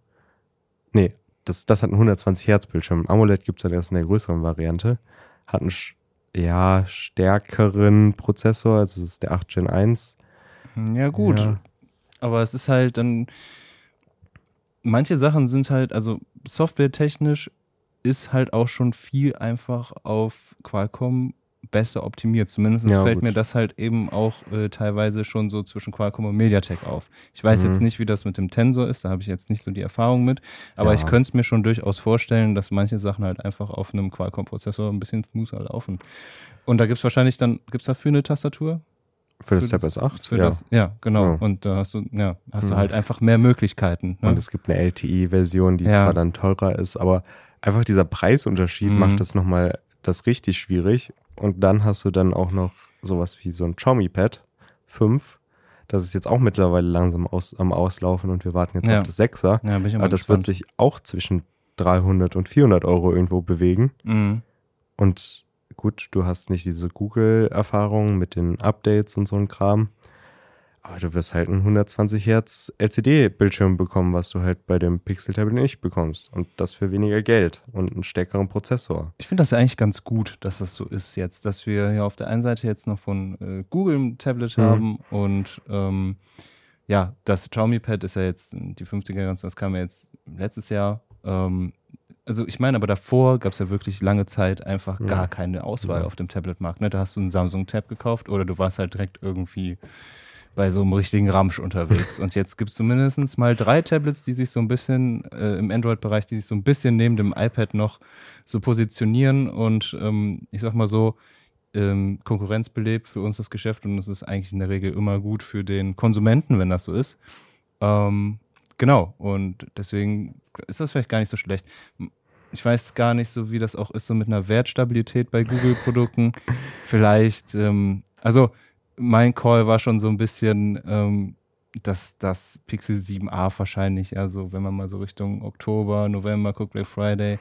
Nee, das, das hat einen 120 Hertz Bildschirm. AMOLED gibt es dann erst in der größeren Variante. Hat einen ja, stärkeren Prozessor, also es ist der 8 Gen 1. Ja, gut. Ja. Aber es ist halt dann, manche Sachen sind halt, also softwaretechnisch ist halt auch schon viel einfach auf Qualcomm besser optimiert. Zumindest ja, fällt gut. mir das halt eben auch äh, teilweise schon so zwischen Qualcomm und MediaTek auf. Ich weiß mhm. jetzt nicht, wie das mit dem Tensor ist, da habe ich jetzt nicht so die Erfahrung mit, aber ja. ich könnte es mir schon durchaus vorstellen, dass manche Sachen halt einfach auf einem Qualcomm-Prozessor ein bisschen smoother laufen. Und da gibt es wahrscheinlich dann, gibt es dafür eine Tastatur? Für das Tab S8? ja. Das, ja, genau. Ja. Und da hast du, ja, hast mhm. du halt einfach mehr Möglichkeiten. Ne? Und es gibt eine LTE-Version, die ja. zwar dann teurer ist, aber einfach dieser Preisunterschied mhm. macht das nochmal das richtig schwierig. Und dann hast du dann auch noch sowas wie so ein Xiaomi Pad 5. Das ist jetzt auch mittlerweile langsam aus, am Auslaufen und wir warten jetzt ja. auf das 6er. Ja, bin ich aber das gespannt. wird sich auch zwischen 300 und 400 Euro irgendwo bewegen. Mhm. Und gut, du hast nicht diese Google-Erfahrung mit den Updates und so ein Kram. Aber du wirst halt einen 120 Hertz LCD-Bildschirm bekommen, was du halt bei dem Pixel Tablet nicht bekommst. Und das für weniger Geld und einen stärkeren Prozessor. Ich finde das ja eigentlich ganz gut, dass das so ist jetzt, dass wir hier auf der einen Seite jetzt noch von äh, Google ein Tablet mhm. haben und ähm, ja, das Xiaomi Pad ist ja jetzt die fünfte Generation, das kam ja jetzt letztes Jahr. Ähm, also ich meine, aber davor gab es ja wirklich lange Zeit einfach ja. gar keine Auswahl ja. auf dem Tablet-Markt. Ne? Da hast du einen Samsung Tab gekauft oder du warst halt direkt irgendwie bei so einem richtigen Ramsch unterwegs. Und jetzt gibt es zumindest mal drei Tablets, die sich so ein bisschen äh, im Android-Bereich, die sich so ein bisschen neben dem iPad noch so positionieren und ähm, ich sag mal so, ähm, Konkurrenz belebt für uns das Geschäft und es ist eigentlich in der Regel immer gut für den Konsumenten, wenn das so ist. Ähm, genau, und deswegen ist das vielleicht gar nicht so schlecht. Ich weiß gar nicht so, wie das auch ist, so mit einer Wertstabilität bei Google-Produkten. Vielleicht, ähm, also mein Call war schon so ein bisschen, ähm, dass das Pixel 7a wahrscheinlich, also wenn man mal so Richtung Oktober, November guckt, Black Friday,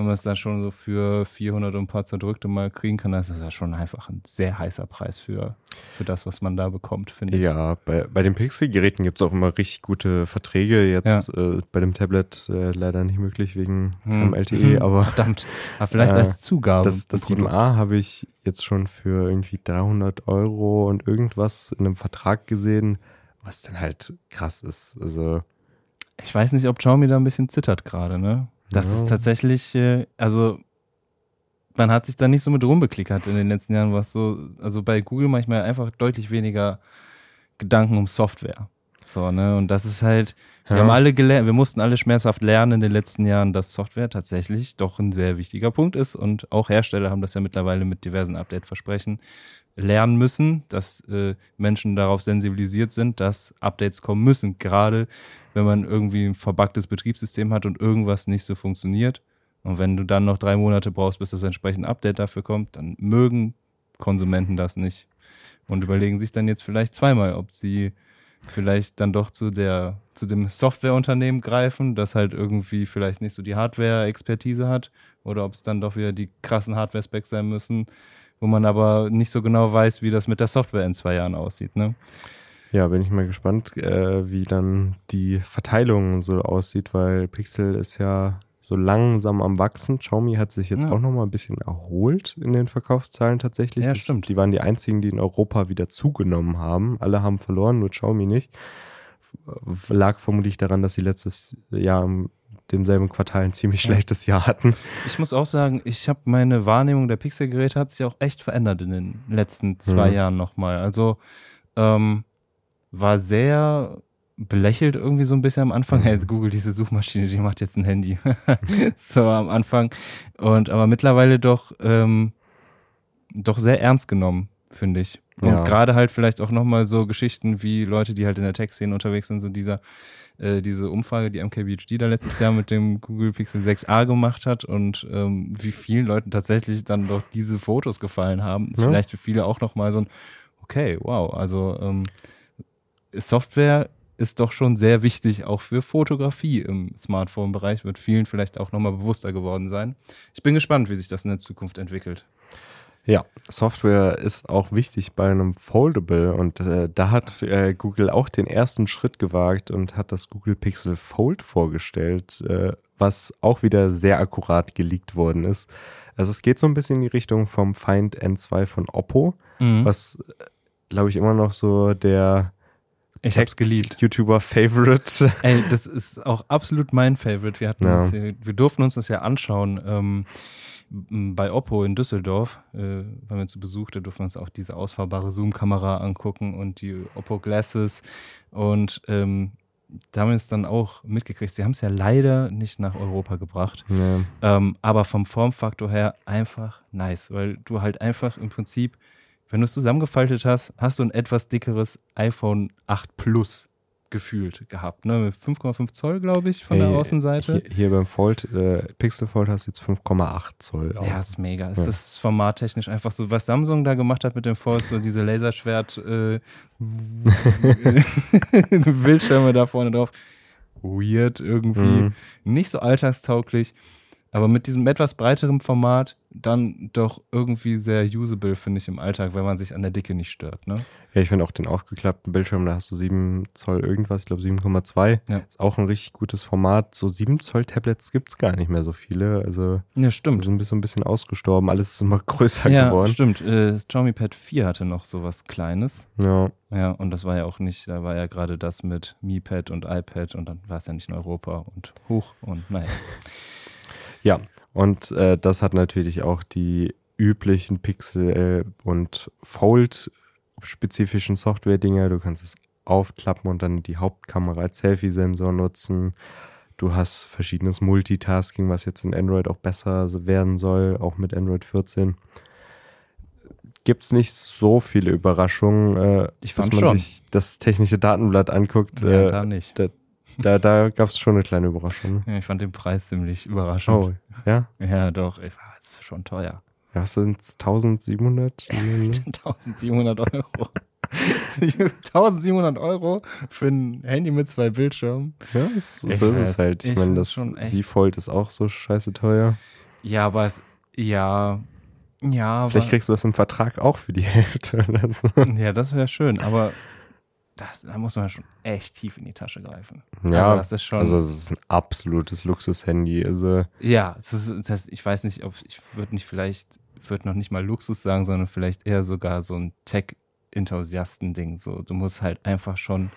wenn man es dann schon so für 400 und ein paar zerdrückte mal kriegen kann, dann ist das ja schon einfach ein sehr heißer Preis für, für das, was man da bekommt, finde ich. Ja, bei, bei den Pixel-Geräten gibt es auch immer richtig gute Verträge. Jetzt ja. äh, bei dem Tablet äh, leider nicht möglich wegen hm. LTE, aber. Verdammt, aber vielleicht äh, als Zugabe. Das, das 7a habe ich jetzt schon für irgendwie 300 Euro und irgendwas in einem Vertrag gesehen, was dann halt krass ist. Also. Ich weiß nicht, ob Xiaomi da ein bisschen zittert gerade, ne? Das ja. ist tatsächlich, äh, also man hat sich da nicht so mit rumbeklickert in den letzten Jahren, was so, also bei Google manchmal einfach deutlich weniger Gedanken um Software. So, ne? Und das ist halt, ja. wir haben alle gelernt, wir mussten alle schmerzhaft lernen in den letzten Jahren, dass Software tatsächlich doch ein sehr wichtiger Punkt ist. Und auch Hersteller haben das ja mittlerweile mit diversen Update-Versprechen lernen müssen, dass äh, Menschen darauf sensibilisiert sind, dass Updates kommen müssen. Gerade wenn man irgendwie ein verbuggtes Betriebssystem hat und irgendwas nicht so funktioniert. Und wenn du dann noch drei Monate brauchst, bis das entsprechende Update dafür kommt, dann mögen Konsumenten das nicht und überlegen sich dann jetzt vielleicht zweimal, ob sie vielleicht dann doch zu der zu dem Softwareunternehmen greifen, das halt irgendwie vielleicht nicht so die Hardware-Expertise hat, oder ob es dann doch wieder die krassen Hardware-Specs sein müssen, wo man aber nicht so genau weiß, wie das mit der Software in zwei Jahren aussieht. Ne? Ja, bin ich mal gespannt, äh, wie dann die Verteilung so aussieht, weil Pixel ist ja so langsam am Wachsen. Xiaomi hat sich jetzt ja. auch noch mal ein bisschen erholt in den Verkaufszahlen tatsächlich. Ja, das, stimmt. Die waren die einzigen, die in Europa wieder zugenommen haben. Alle haben verloren, nur Xiaomi nicht. Lag vermutlich daran, dass sie letztes Jahr im demselben Quartal ein ziemlich schlechtes Jahr hatten. Ich muss auch sagen, ich habe meine Wahrnehmung der Pixel-Geräte hat sich auch echt verändert in den letzten zwei mhm. Jahren nochmal. Also ähm, war sehr belächelt irgendwie so ein bisschen am Anfang. Mhm. Hey, jetzt Google diese Suchmaschine, die macht jetzt ein Handy. so am Anfang. Und aber mittlerweile doch, ähm, doch sehr ernst genommen, finde ich. Und ja. gerade halt vielleicht auch nochmal so Geschichten wie Leute, die halt in der Tech-Szene unterwegs sind, so dieser, äh, diese Umfrage, die MKBHD da letztes Jahr mit dem Google Pixel 6a gemacht hat und ähm, wie vielen Leuten tatsächlich dann doch diese Fotos gefallen haben, ist ja. vielleicht für viele auch nochmal so ein, okay, wow, also ähm, Software ist doch schon sehr wichtig, auch für Fotografie im Smartphone-Bereich, wird vielen vielleicht auch nochmal bewusster geworden sein. Ich bin gespannt, wie sich das in der Zukunft entwickelt. Ja, Software ist auch wichtig bei einem Foldable und äh, da hat äh, Google auch den ersten Schritt gewagt und hat das Google Pixel Fold vorgestellt, äh, was auch wieder sehr akkurat geleakt worden ist. Also es geht so ein bisschen in die Richtung vom Find N2 von Oppo, mhm. was glaube ich immer noch so der ich hab's geliebt. YouTuber-Favorite. Ey, das ist auch absolut mein Favorite. Wir, hatten ja. hier, wir durften uns das ja anschauen ähm, bei Oppo in Düsseldorf. Äh, waren wir zu Besuch, da durften wir uns auch diese ausfahrbare Zoom-Kamera angucken und die Oppo Glasses. Und ähm, da haben wir es dann auch mitgekriegt. Sie haben es ja leider nicht nach Europa gebracht. Nee. Ähm, aber vom Formfaktor her einfach nice, weil du halt einfach im Prinzip wenn du es zusammengefaltet hast, hast du ein etwas dickeres iPhone 8 Plus gefühlt gehabt. Ne? 5,5 Zoll, glaube ich, von hey, der Außenseite. Hier, hier beim Fold, äh, Pixel Fold hast du jetzt 5,8 Zoll. Aus. Ja, ist mega. Ja. Es ist formattechnisch einfach so, was Samsung da gemacht hat mit dem Fold, so diese Laserschwert äh, Bildschirme da vorne drauf. Weird irgendwie. Mhm. Nicht so alltagstauglich. Aber mit diesem etwas breiteren Format dann doch irgendwie sehr usable, finde ich, im Alltag, wenn man sich an der Dicke nicht stört. Ne? Ja, ich finde auch den aufgeklappten Bildschirm, da hast du 7 Zoll irgendwas, ich glaube 7,2. Ja. Ist auch ein richtig gutes Format. So 7 Zoll Tablets gibt es gar nicht mehr so viele. Also, ja, stimmt. Die sind ein bisschen, ein bisschen ausgestorben, alles ist immer größer ja, geworden. Ja, stimmt. Äh, Xiaomi Pad 4 hatte noch sowas Kleines. Ja. Ja, und das war ja auch nicht, da war ja gerade das mit Mi Pad und iPad und dann war es ja nicht in Europa und hoch und naja. Ja, und äh, das hat natürlich auch die üblichen Pixel- und Fold-spezifischen Software-Dinger. Du kannst es aufklappen und dann die Hauptkamera als Selfie-Sensor nutzen. Du hast verschiedenes Multitasking, was jetzt in Android auch besser werden soll, auch mit Android 14. Gibt es nicht so viele Überraschungen, äh, ich fand man schon. sich das technische Datenblatt anguckt. Ja, äh, gar nicht. Da, da, da gab es schon eine kleine Überraschung. Ja, ich fand den Preis ziemlich überraschend. Oh, ja? Ja, doch. Ich war jetzt schon teuer. Ja, sind es 1700? 1700 Euro. 1700 Euro für ein Handy mit zwei Bildschirmen. Ja, so, so ist es halt. Ich, ich meine, das Z-Fold ist auch so scheiße teuer. Ja, aber es, ja, ja. Vielleicht kriegst du das im Vertrag auch für die Hälfte oder so. Ja, das wäre schön, aber das, da muss man schon echt tief in die Tasche greifen. Ja, also das ist schon. Also, es ist ein absolutes Luxushandy. Also ja, das ist, das heißt, ich weiß nicht, ob ich würde nicht vielleicht, würde noch nicht mal Luxus sagen, sondern vielleicht eher sogar so ein Tech-Enthusiasten-Ding. So, du musst halt einfach schon.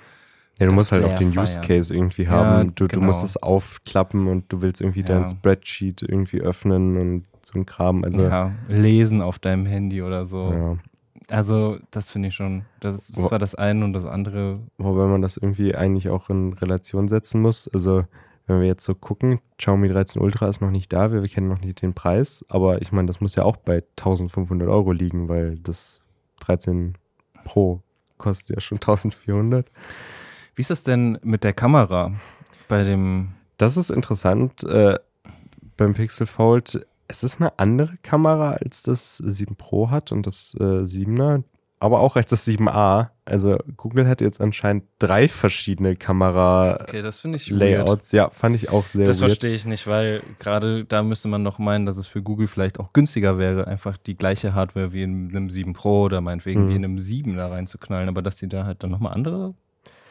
Ja, du musst halt auch den feiern. Use Case irgendwie haben. Ja, du, genau. du musst es aufklappen und du willst irgendwie ja. dein Spreadsheet irgendwie öffnen und so ein Kram. Also ja, lesen auf deinem Handy oder so. Ja. Also, das finde ich schon. Das, das war das eine und das andere. Wobei man das irgendwie eigentlich auch in Relation setzen muss. Also, wenn wir jetzt so gucken, Xiaomi 13 Ultra ist noch nicht da, wir, wir kennen noch nicht den Preis, aber ich meine, das muss ja auch bei 1500 Euro liegen, weil das 13 Pro kostet ja schon 1400. Wie ist das denn mit der Kamera bei dem? Das ist interessant. Äh, beim Pixel Fold es ist eine andere Kamera als das 7 Pro hat und das äh, 7er. aber auch als das 7a. Also Google hat jetzt anscheinend drei verschiedene Kamera okay, das ich Layouts. Ja, fand ich auch sehr Das weird. verstehe ich nicht, weil gerade da müsste man noch meinen, dass es für Google vielleicht auch günstiger wäre, einfach die gleiche Hardware wie in einem 7 Pro oder meinetwegen mhm. wie in einem 7 da reinzuknallen, aber dass die da halt dann nochmal andere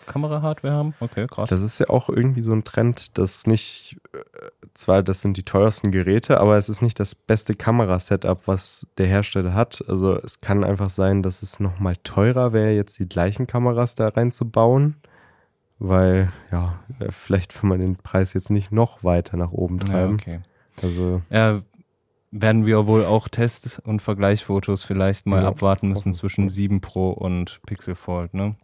Kamera-Hardware haben. Okay, krass. Das ist ja auch irgendwie so ein Trend, dass nicht, äh, zwar das sind die teuersten Geräte, aber es ist nicht das beste Kamerasetup, was der Hersteller hat. Also es kann einfach sein, dass es nochmal teurer wäre, jetzt die gleichen Kameras da reinzubauen. Weil, ja, äh, vielleicht will man den Preis jetzt nicht noch weiter nach oben treiben. Ja, okay. Also. Ja, werden wir wohl auch Tests und Vergleichsfotos vielleicht mal ja, abwarten müssen zwischen 7 Pro und Pixel Fold, ne?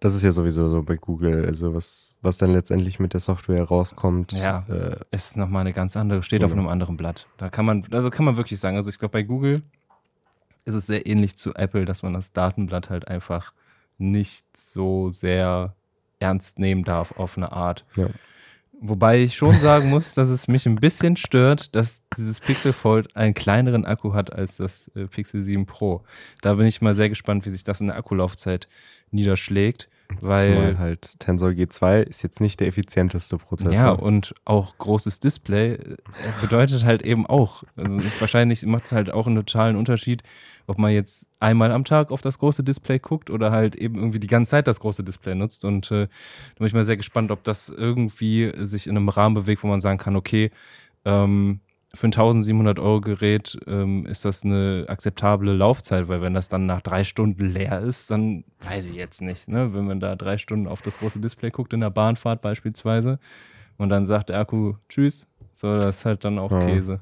Das ist ja sowieso so bei Google. Also was, was dann letztendlich mit der Software rauskommt. Ja, äh, ist nochmal eine ganz andere, steht genau. auf einem anderen Blatt. Da kann man, also kann man wirklich sagen, also ich glaube bei Google ist es sehr ähnlich zu Apple, dass man das Datenblatt halt einfach nicht so sehr ernst nehmen darf auf eine Art. Ja. Wobei ich schon sagen muss, dass es mich ein bisschen stört, dass dieses Pixel Fold einen kleineren Akku hat als das äh, Pixel 7 Pro. Da bin ich mal sehr gespannt, wie sich das in der Akkulaufzeit niederschlägt. Weil Zumal halt Tensor G2 ist jetzt nicht der effizienteste Prozessor. Ja, und auch großes Display bedeutet halt eben auch, also wahrscheinlich macht es halt auch einen totalen Unterschied, ob man jetzt einmal am Tag auf das große Display guckt oder halt eben irgendwie die ganze Zeit das große Display nutzt. Und äh, da bin ich mal sehr gespannt, ob das irgendwie sich in einem Rahmen bewegt, wo man sagen kann, okay, ähm, für ein 1700 Euro Gerät ähm, ist das eine akzeptable Laufzeit, weil wenn das dann nach drei Stunden leer ist, dann weiß ich jetzt nicht. Ne? Wenn man da drei Stunden auf das große Display guckt, in der Bahnfahrt beispielsweise, und dann sagt der Akku Tschüss, so das ist halt dann auch ja. Käse.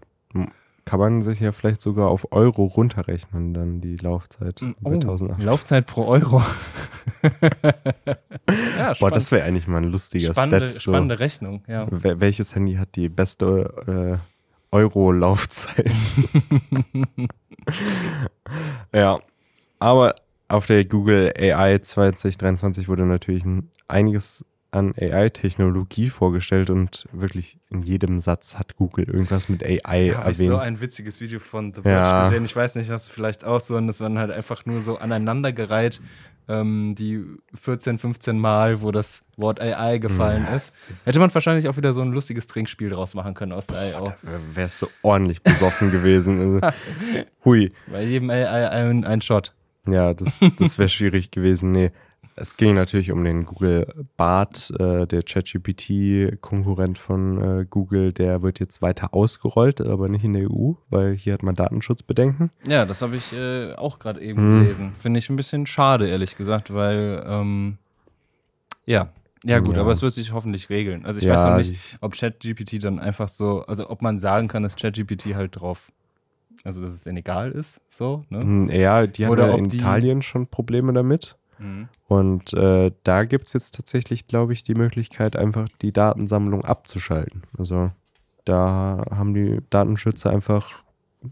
Kann man sich ja vielleicht sogar auf Euro runterrechnen, dann die Laufzeit hm, oh, bei 1800. Laufzeit pro Euro. ja, Boah, das wäre eigentlich mal ein lustiger spannende, Stat. So. Spannende Rechnung, ja. Welches Handy hat die beste äh, Euro-Laufzeit. ja, aber auf der Google AI 2023 wurde natürlich einiges an AI-Technologie vorgestellt und wirklich in jedem Satz hat Google irgendwas mit AI da erwähnt. Ich so ein witziges Video von The Verge ja. gesehen. Ich weiß nicht, hast du vielleicht auch so, und das waren halt einfach nur so aneinandergereiht ähm, die 14, 15 Mal, wo das Wort AI gefallen ja, ist. Hätte man wahrscheinlich auch wieder so ein lustiges Trinkspiel draus machen können aus der AI. Wäre es so ordentlich besoffen gewesen. Also, hui. Bei jedem AI ein, ein Shot. Ja, das, das wäre schwierig gewesen. Nee. Es ging natürlich um den Google Bart, äh, der ChatGPT-Konkurrent von äh, Google, der wird jetzt weiter ausgerollt, aber nicht in der EU, weil hier hat man Datenschutzbedenken. Ja, das habe ich äh, auch gerade eben hm. gelesen. Finde ich ein bisschen schade, ehrlich gesagt, weil ähm, ja, ja gut, ja. aber es wird sich hoffentlich regeln. Also ich ja, weiß noch nicht, ob ChatGPT dann einfach so, also ob man sagen kann, dass ChatGPT halt drauf also dass es denen egal ist, so, ne? Hm, ja, die haben ja in Italien schon Probleme damit. Mhm. Und äh, da gibt es jetzt tatsächlich, glaube ich, die Möglichkeit, einfach die Datensammlung abzuschalten. Also da haben die Datenschützer einfach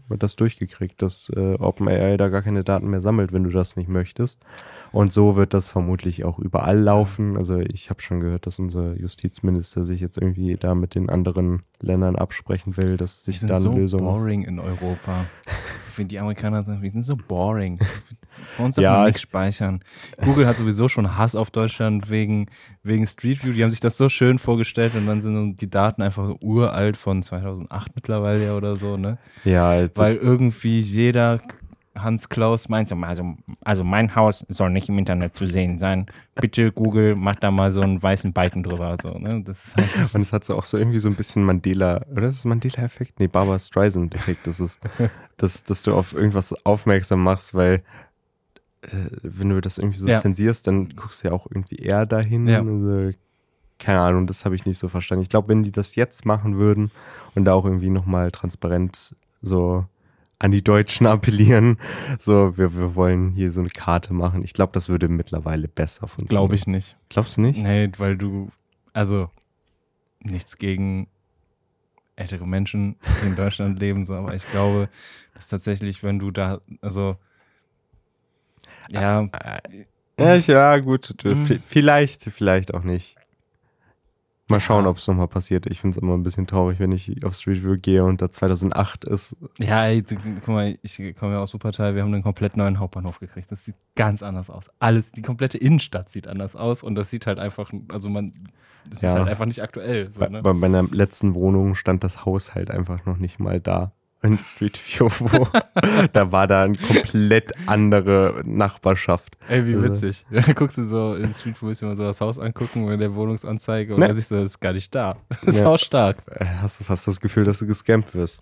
das durchgekriegt, dass äh, OpenAI da gar keine Daten mehr sammelt, wenn du das nicht möchtest. Und so wird das vermutlich auch überall laufen. Also ich habe schon gehört, dass unser Justizminister sich jetzt irgendwie da mit den anderen Ländern absprechen will, dass sich da eine so Lösung. boring in Europa. Ich finde die Amerikaner sind, sind so boring. Bei uns darf ja, man nichts speichern. Google hat sowieso schon Hass auf Deutschland wegen, wegen Street View. Die haben sich das so schön vorgestellt und dann sind die Daten einfach uralt von 2008 mittlerweile oder so, ne? Ja, also Weil irgendwie jeder Hans Klaus meint so, also, also mein Haus soll nicht im Internet zu sehen sein. Bitte Google, mach da mal so einen weißen Balken drüber. So, ne? das halt Und es hat so auch so irgendwie so ein bisschen Mandela, oder ist es Mandela-Effekt? Nee, Barbara Streisand-Effekt. Das ist, dass, dass du auf irgendwas aufmerksam machst, weil wenn du das irgendwie so ja. zensierst, dann guckst du ja auch irgendwie eher dahin. Ja. Also, keine Ahnung, das habe ich nicht so verstanden. Ich glaube, wenn die das jetzt machen würden und da auch irgendwie nochmal transparent so an die Deutschen appellieren. So, wir, wir wollen hier so eine Karte machen. Ich glaube, das würde mittlerweile besser funktionieren. Glaube ich nicht. Glaubst du nicht? Nee, weil du, also nichts gegen ältere Menschen, die in Deutschland leben, so, aber ich glaube, dass tatsächlich, wenn du da, also ja. Ja, ja gut, mhm. vielleicht, vielleicht auch nicht. Mal schauen, ja. ob es nochmal passiert. Ich finde es immer ein bisschen traurig, wenn ich auf Street View gehe und da 2008 ist. Ja, ey, guck mal, ich komme ja aus Superteil. Wir haben einen komplett neuen Hauptbahnhof gekriegt. Das sieht ganz anders aus. Alles, die komplette Innenstadt sieht anders aus und das sieht halt einfach, also man, das ja. ist halt einfach nicht aktuell. So, ne? bei, bei meiner letzten Wohnung stand das Haus halt einfach noch nicht mal da in Street View, wo da war da eine komplett andere Nachbarschaft. Ey, wie also witzig. Da guckst du so in Street View, immer so das Haus angucken in der Wohnungsanzeige und ne? dann siehst du, das ist gar nicht da. Das ist ja. auch stark. Äh, hast du fast das Gefühl, dass du gescampt wirst.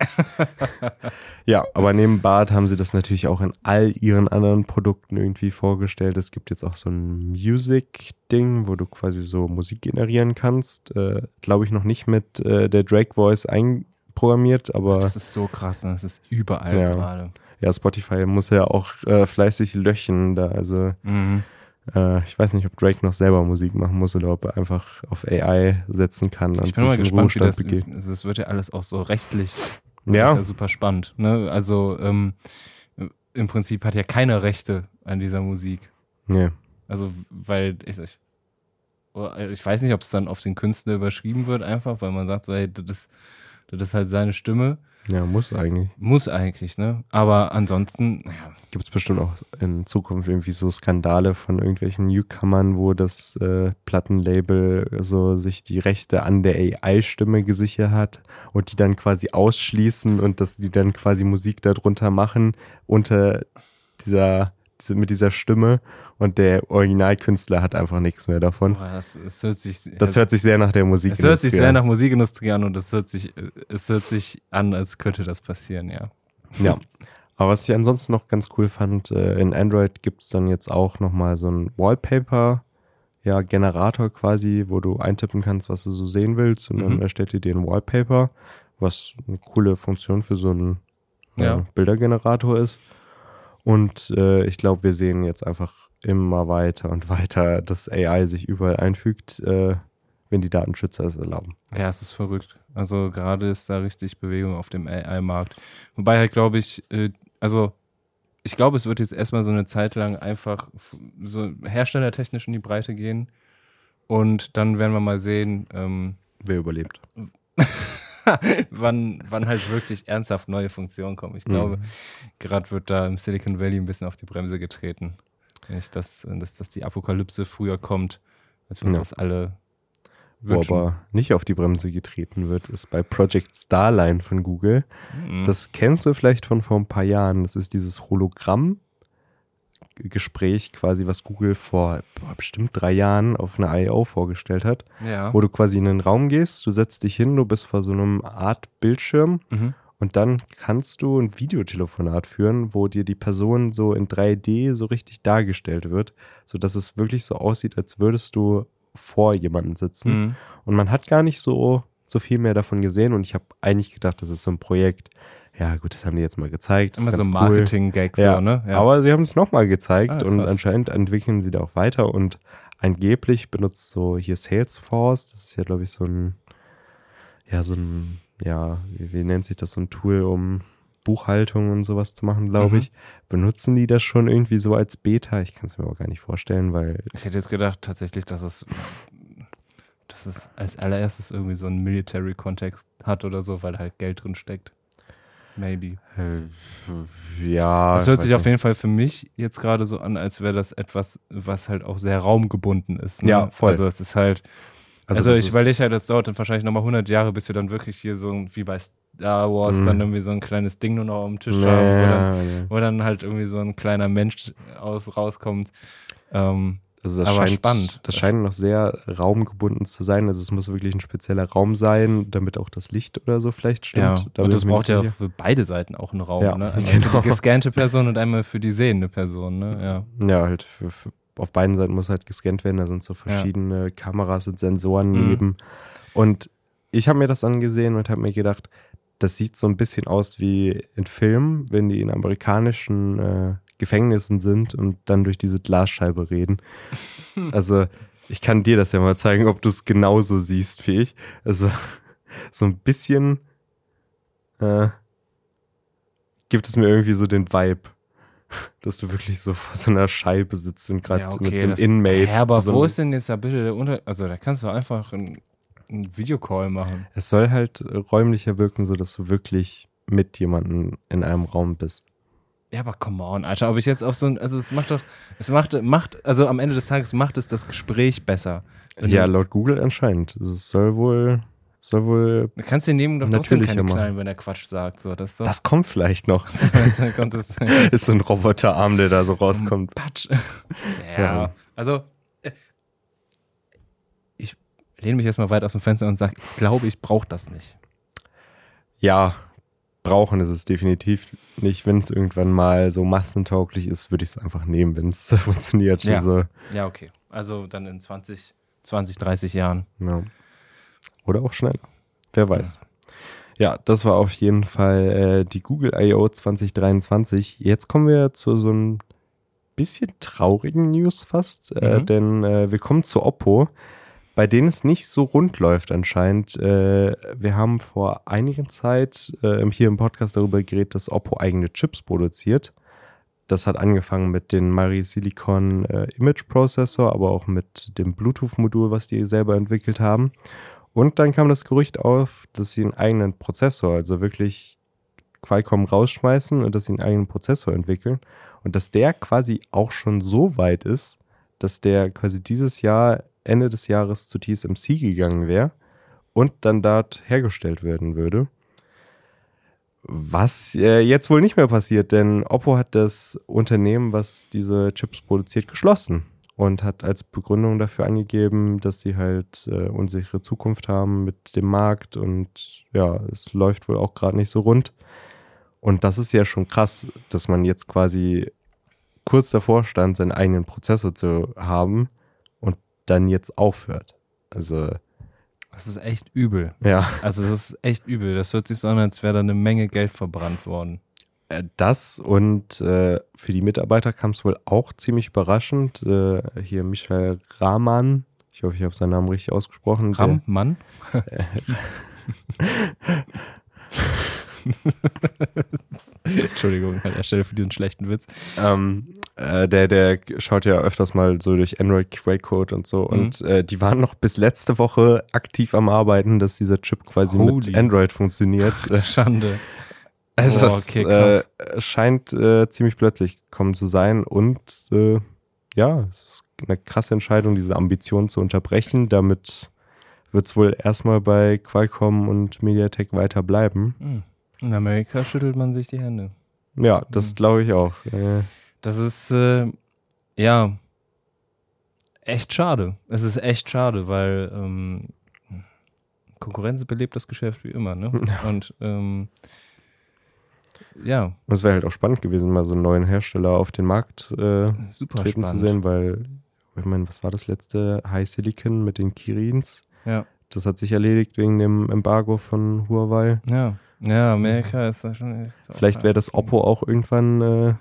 ja, aber neben Bart haben sie das natürlich auch in all ihren anderen Produkten irgendwie vorgestellt. Es gibt jetzt auch so ein Music-Ding, wo du quasi so Musik generieren kannst. Äh, Glaube ich noch nicht mit äh, der Drake Voice ein programmiert, aber. Das ist so krass, ne? das ist überall ja. gerade. Ja, Spotify muss ja auch äh, fleißig löchen da. Also mhm. äh, ich weiß nicht, ob Drake noch selber Musik machen muss oder ob er einfach auf AI setzen kann. Ich bin mal gespannt, wie das, das wird ja alles auch so rechtlich. Ja. Das ist ja super spannend. Ne? Also ähm, im Prinzip hat ja keiner Rechte an dieser Musik. Nee. Also, weil ich, ich, ich weiß nicht, ob es dann auf den Künstler überschrieben wird, einfach, weil man sagt so, hey, das ist das ist halt seine Stimme. Ja, muss eigentlich. Muss eigentlich, ne? Aber ansonsten, ja. Gibt es bestimmt auch in Zukunft irgendwie so Skandale von irgendwelchen Newcomern, wo das äh, Plattenlabel so sich die Rechte an der AI-Stimme gesichert hat und die dann quasi ausschließen und dass die dann quasi Musik darunter machen unter dieser mit dieser Stimme und der Originalkünstler hat einfach nichts mehr davon. Boah, das, das, hört sich, das hört sich sehr nach der Musikindustrie an. Es hört sich sehr nach Musikindustrie an und es hört sich, es hört sich an, als könnte das passieren, ja. Ja. Aber was ich ansonsten noch ganz cool fand, äh, in Android gibt es dann jetzt auch nochmal so ein Wallpaper, ja, Generator quasi, wo du eintippen kannst, was du so sehen willst und mhm. dann erstellt dir den Wallpaper, was eine coole Funktion für so einen äh, ja. Bildergenerator ist. Und äh, ich glaube, wir sehen jetzt einfach immer weiter und weiter, dass AI sich überall einfügt, äh, wenn die Datenschützer es erlauben. Ja, es ist verrückt. Also gerade ist da richtig Bewegung auf dem AI-Markt. Wobei halt, glaube ich, äh, also ich glaube, es wird jetzt erstmal so eine Zeit lang einfach so herstellertechnisch in die Breite gehen. Und dann werden wir mal sehen, ähm, wer überlebt. wann, wann halt wirklich ernsthaft neue Funktionen kommen. Ich glaube, mhm. gerade wird da im Silicon Valley ein bisschen auf die Bremse getreten. Nicht, dass, dass, dass die Apokalypse früher kommt, als wir uns ja. das alle wünschen. Wo aber nicht auf die Bremse getreten wird, ist bei Project Starline von Google. Mhm. Das kennst du vielleicht von vor ein paar Jahren. Das ist dieses Hologramm Gespräch quasi, was Google vor boah, bestimmt drei Jahren auf einer I.O. vorgestellt hat, ja. wo du quasi in einen Raum gehst, du setzt dich hin, du bist vor so einem Art Bildschirm mhm. und dann kannst du ein Videotelefonat führen, wo dir die Person so in 3D so richtig dargestellt wird, sodass es wirklich so aussieht, als würdest du vor jemanden sitzen. Mhm. Und man hat gar nicht so, so viel mehr davon gesehen und ich habe eigentlich gedacht, das ist so ein Projekt, ja gut, das haben die jetzt mal gezeigt. Immer so Marketing-Gags, ja. so, ne? Ja. Aber sie haben es nochmal gezeigt ah, und anscheinend entwickeln sie da auch weiter und angeblich benutzt so hier Salesforce, das ist ja glaube ich so ein, ja so ein, ja, wie, wie, nennt sich das, so ein Tool, um Buchhaltung und sowas zu machen, glaube mhm. ich. Benutzen die das schon irgendwie so als Beta? Ich kann es mir aber gar nicht vorstellen, weil... Ich hätte jetzt gedacht tatsächlich, dass es dass es als allererstes irgendwie so einen Military-Kontext hat oder so, weil halt Geld drin steckt. Maybe. Äh, ja. Es hört sich auf jeden Fall für mich jetzt gerade so an, als wäre das etwas, was halt auch sehr raumgebunden ist. Ne? Ja, voll. Also es ist halt. Also, also ich überlege halt, das dauert dann wahrscheinlich nochmal 100 Jahre, bis wir dann wirklich hier so wie bei Star Wars mhm. dann irgendwie so ein kleines Ding nur noch am Tisch nee, haben, wo dann, ja. wo dann, halt irgendwie so ein kleiner Mensch aus, rauskommt. Ähm, also das Aber scheint, spannend. Das scheint noch sehr raumgebunden zu sein. Also es muss wirklich ein spezieller Raum sein, damit auch das Licht oder so vielleicht stimmt. Ja, und das braucht ja für beide Seiten auch einen Raum. Ja, ne? Einmal genau. für die gescannte Person und einmal für die sehende Person. Ne? Ja, ja halt für, für, auf beiden Seiten muss halt gescannt werden. Da sind so verschiedene ja. Kameras und Sensoren mhm. neben. Und ich habe mir das angesehen und habe mir gedacht, das sieht so ein bisschen aus wie in Filmen, wenn die in amerikanischen äh, Gefängnissen sind und dann durch diese Glasscheibe reden. Also ich kann dir das ja mal zeigen, ob du es genauso siehst wie ich. Also so ein bisschen äh, gibt es mir irgendwie so den Vibe, dass du wirklich so vor so einer Scheibe sitzt und gerade ja, okay, mit einem Inmate. Ja, aber so wo ist denn jetzt da bitte der Unter... Also da kannst du einfach ein einen Videocall machen. Es soll halt räumlicher wirken, sodass du wirklich mit jemandem in einem Raum bist. Ja, aber come on, Alter. Ob ich jetzt auf so ein, also es macht doch, es macht, macht, also am Ende des Tages macht es das Gespräch besser. Ja, laut Google anscheinend. Es soll wohl, soll wohl. Du kannst den nehmen doch trotzdem keine knallen, wenn er Quatsch sagt. So, das, so. das kommt vielleicht noch. ist so ein Roboterarm, der da so rauskommt. Patsch. ja, ja, also äh, ich lehne mich erstmal weit aus dem Fenster und sage, ich glaube, ich brauche das nicht. Ja, brauchen ist es definitiv nicht. Wenn es irgendwann mal so massentauglich ist, würde ich es einfach nehmen, wenn es funktioniert. Ja. Also, ja, okay. Also dann in 20, 20 30 Jahren. Ja. Oder auch schneller. Wer weiß. Ja. ja das war auf jeden Fall äh, die Google I.O. 2023. Jetzt kommen wir zu so einem bisschen traurigen News fast, äh, mhm. denn äh, wir kommen zu Oppo bei denen es nicht so rund läuft anscheinend. Äh, wir haben vor einiger Zeit äh, hier im Podcast darüber geredet, dass Oppo eigene Chips produziert. Das hat angefangen mit dem Mari Silicon äh, Image Processor, aber auch mit dem Bluetooth-Modul, was die selber entwickelt haben. Und dann kam das Gerücht auf, dass sie einen eigenen Prozessor, also wirklich Qualcomm rausschmeißen und dass sie einen eigenen Prozessor entwickeln. Und dass der quasi auch schon so weit ist, dass der quasi dieses Jahr Ende des Jahres zu TSMC gegangen wäre und dann dort hergestellt werden würde. Was äh, jetzt wohl nicht mehr passiert, denn Oppo hat das Unternehmen, was diese Chips produziert, geschlossen und hat als Begründung dafür angegeben, dass sie halt äh, unsichere Zukunft haben mit dem Markt und ja, es läuft wohl auch gerade nicht so rund. Und das ist ja schon krass, dass man jetzt quasi kurz davor stand, seinen eigenen Prozessor zu haben dann jetzt aufhört. Also. Das ist echt übel. Ja. Also, das ist echt übel. Das hört sich so an, als wäre da eine Menge Geld verbrannt worden. Äh, das und äh, für die Mitarbeiter kam es wohl auch ziemlich überraschend. Äh, hier Michael Rahman, ich hoffe, ich habe seinen Namen richtig ausgesprochen. Rahman? Entschuldigung an der Stelle für diesen schlechten Witz. Ähm, äh, der, der schaut ja öfters mal so durch Android Quellcode und so. Mhm. Und äh, die waren noch bis letzte Woche aktiv am Arbeiten, dass dieser Chip quasi Holy. mit Android funktioniert. Ach, Schande. Also oh, okay, es äh, scheint äh, ziemlich plötzlich gekommen zu sein. Und äh, ja, es ist eine krasse Entscheidung, diese Ambition zu unterbrechen. Damit wird es wohl erstmal bei Qualcomm und MediaTek weiter bleiben. Mhm. In Amerika schüttelt man sich die Hände. Ja, das mhm. glaube ich auch. Das ist, äh, ja, echt schade. Es ist echt schade, weil ähm, Konkurrenz belebt das Geschäft wie immer, ne? Und ähm, ja. Es wäre halt auch spannend gewesen, mal so einen neuen Hersteller auf den Markt äh, Super treten spannend. zu sehen, weil, ich meine, was war das letzte? High Silicon mit den Kirins. Ja. Das hat sich erledigt wegen dem Embargo von Huawei. Ja. Ja, Amerika ist da schon echt. Vielleicht wäre das Oppo auch irgendwann äh,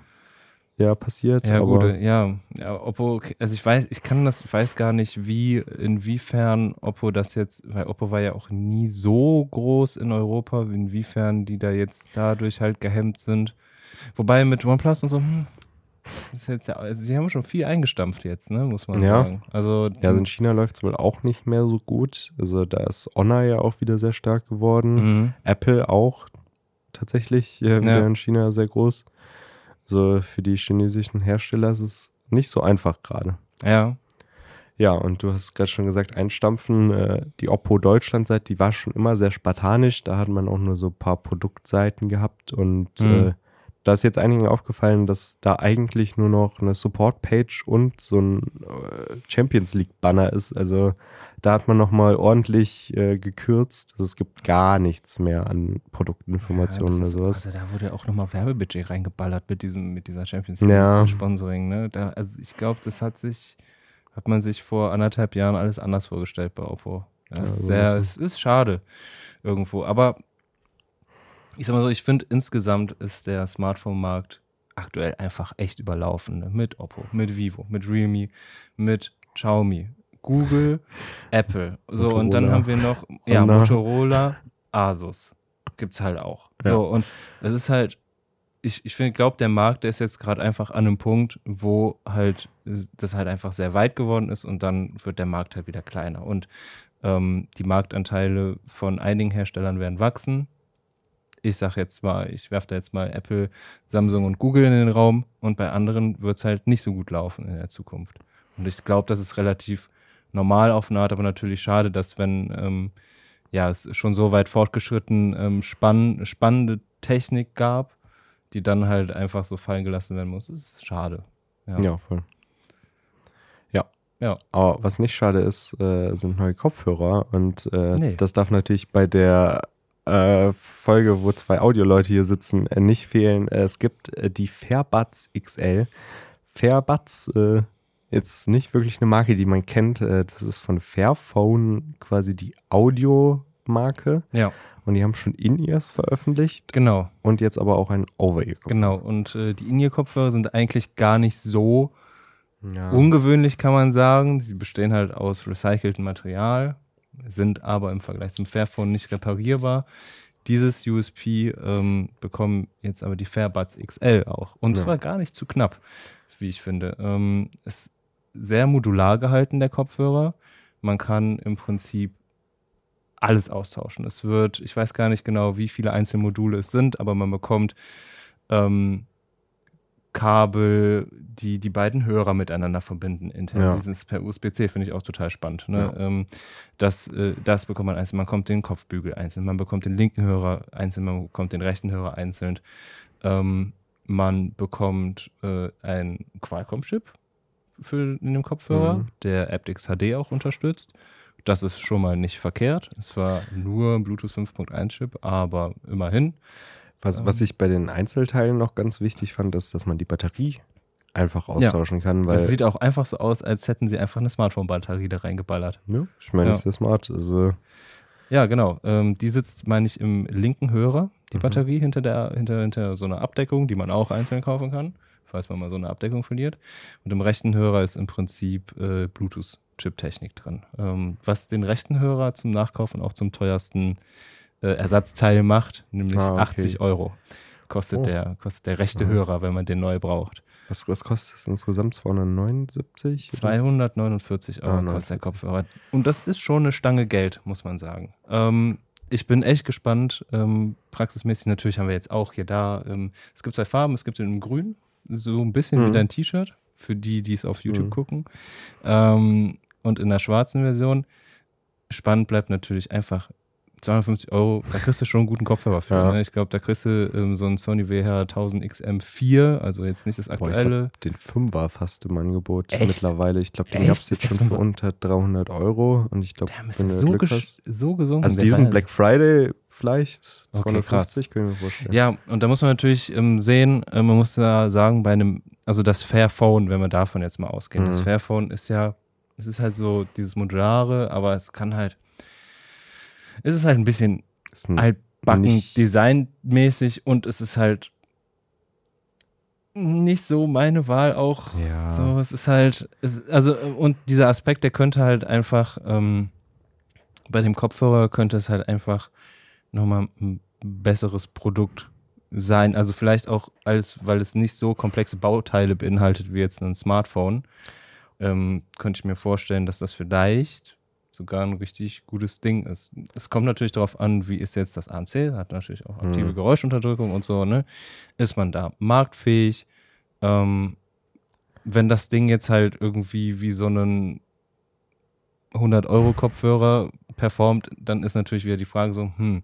ja passiert. Ja, gut, ja. ja. Oppo, also ich weiß, ich kann das, ich weiß gar nicht, wie, inwiefern Oppo das jetzt, weil Oppo war ja auch nie so groß in Europa, inwiefern die da jetzt dadurch halt gehemmt sind. Wobei mit OnePlus und so, hm, ja, also sie haben schon viel eingestampft jetzt, ne, muss man ja. sagen. Also, ja, also in China läuft es wohl auch nicht mehr so gut. Also da ist Honor ja auch wieder sehr stark geworden. Mhm. Apple auch tatsächlich äh, wieder ja. in China sehr groß. Also für die chinesischen Hersteller ist es nicht so einfach gerade. Ja. Ja, und du hast gerade schon gesagt, einstampfen. Äh, die Oppo Deutschland-Seite, die war schon immer sehr spartanisch. Da hat man auch nur so ein paar Produktseiten gehabt und mhm. äh, da ist jetzt einigen aufgefallen, dass da eigentlich nur noch eine Support-Page und so ein äh, Champions League-Banner ist. Also da hat man nochmal ordentlich äh, gekürzt. Also es gibt gar nichts mehr an Produktinformationen ja, oder sowas. Also da wurde auch nochmal Werbebudget reingeballert mit diesem, mit dieser Champions League-Sponsoring. Ne? also ich glaube, das hat sich, hat man sich vor anderthalb Jahren alles anders vorgestellt bei Oppo. Das ja, ist sehr, es ist schade irgendwo. Aber ich sag mal so, ich finde insgesamt ist der Smartphone-Markt aktuell einfach echt überlaufen. Ne? Mit Oppo, mit Vivo, mit Realme, mit Xiaomi, Google, Apple. So, Motorola. und dann haben wir noch, ja, Motorola, Asus. Gibt's halt auch. Ja. So, und es ist halt, ich, ich finde, glaube, der Markt, der ist jetzt gerade einfach an einem Punkt, wo halt das halt einfach sehr weit geworden ist und dann wird der Markt halt wieder kleiner. Und ähm, die Marktanteile von einigen Herstellern werden wachsen. Ich sage jetzt mal, ich werfe da jetzt mal Apple, Samsung und Google in den Raum und bei anderen wird es halt nicht so gut laufen in der Zukunft. Und ich glaube, das ist relativ normal auf eine Art, aber natürlich schade, dass wenn ähm, ja, es schon so weit fortgeschritten ähm, spann spannende Technik gab, die dann halt einfach so fallen gelassen werden muss. Das ist schade. Ja, ja voll. Ja. ja. Aber was nicht schade ist, äh, sind neue Kopfhörer. Und äh, nee. das darf natürlich bei der äh, Folge, wo zwei Audioleute hier sitzen, äh, nicht fehlen. Äh, es gibt äh, die Fairbuds XL. Fairbuds, jetzt nicht wirklich eine Marke, die man kennt. das ist von Fairphone quasi die Audio-Marke. Ja. Und die haben schon In-Ears veröffentlicht. Genau. Und jetzt aber auch ein Over-Ear-Kopfhörer. Genau. Und äh, die In-Ear-Kopfhörer sind eigentlich gar nicht so ja. ungewöhnlich, kann man sagen. Sie bestehen halt aus recyceltem Material, sind aber im Vergleich zum Fairphone nicht reparierbar. Dieses USP ähm, bekommen jetzt aber die Fairbuds XL auch. Und ja. zwar gar nicht zu knapp, wie ich finde. Ähm, ist sehr modular gehalten, der Kopfhörer. Man kann im Prinzip alles austauschen. Es wird, ich weiß gar nicht genau, wie viele Einzelmodule es sind, aber man bekommt ähm, Kabel, die die beiden Hörer miteinander verbinden intern. Ja. Dieses per USB-C finde ich auch total spannend. Ne? Ja. Ähm, das, äh, das bekommt man einzeln. Man bekommt den Kopfbügel einzeln, man bekommt den linken Hörer einzeln, man bekommt den rechten Hörer einzeln. Ähm, man bekommt äh, einen Qualcomm-Chip für in dem Kopfhörer, mhm. der aptX HD auch unterstützt. Das ist schon mal nicht verkehrt. Es war nur Bluetooth 5.1 Chip, aber immerhin. Was, was ähm. ich bei den Einzelteilen noch ganz wichtig fand, ist, dass man die Batterie einfach austauschen ja. kann. Weil es sieht auch einfach so aus, als hätten sie einfach eine Smartphone-Batterie da reingeballert. Ja, ich meine, ja. ist ja smart. Also ja, genau. Ähm, die sitzt, meine ich, im linken Hörer, die mhm. Batterie hinter, der, hinter, hinter so einer Abdeckung, die man auch einzeln kaufen kann, falls man mal so eine Abdeckung verliert. Und im rechten Hörer ist im Prinzip äh, Bluetooth. Chip-Technik drin. Ähm, was den rechten Hörer zum Nachkaufen auch zum teuersten äh, Ersatzteil macht, nämlich ah, okay. 80 Euro kostet, oh. der, kostet der rechte mhm. Hörer, wenn man den neu braucht. Was, was kostet es insgesamt? 279? 249 Euro ah, kostet der Kopfhörer. Und das ist schon eine Stange Geld, muss man sagen. Ähm, ich bin echt gespannt. Ähm, praxismäßig natürlich haben wir jetzt auch hier da. Ähm, es gibt zwei Farben. Es gibt den in Grün, so ein bisschen mhm. wie dein T-Shirt, für die, die es auf YouTube mhm. gucken. Ähm, und in der schwarzen Version. Spannend bleibt natürlich einfach 250 Euro, da kriegst du schon einen guten Kopfhörer für. Ja. Ne? Ich glaube, da kriegst du ähm, so einen Sony WH 1000 XM4, also jetzt nicht das aktuelle. Boah, den 5er fast im Angebot Echt? mittlerweile. Ich glaube, den gab es jetzt schon für unter 300 Euro und ich glaube, wenn du so, hast, so gesunken. Also diesen Black Friday vielleicht 250, okay, können wir vorstellen. Ja, und da muss man natürlich ähm, sehen, äh, man muss da sagen, bei einem, also das Fairphone, wenn wir davon jetzt mal ausgehen, mhm. das Fairphone ist ja es ist halt so dieses Modulare, aber es kann halt, es ist halt ein bisschen ein altbacken, designmäßig und es ist halt nicht so meine Wahl auch. Ja. So, es ist halt, es, also, und dieser Aspekt, der könnte halt einfach, ähm, bei dem Kopfhörer könnte es halt einfach nochmal ein besseres Produkt sein. Also vielleicht auch als, weil es nicht so komplexe Bauteile beinhaltet wie jetzt ein Smartphone ähm, könnte ich mir vorstellen, dass das vielleicht sogar ein richtig gutes Ding ist. Es kommt natürlich darauf an, wie ist jetzt das ANC, hat natürlich auch aktive mhm. Geräuschunterdrückung und so, ne? Ist man da marktfähig? Ähm, wenn das Ding jetzt halt irgendwie wie so einen 100-Euro-Kopfhörer performt, dann ist natürlich wieder die Frage so, hm,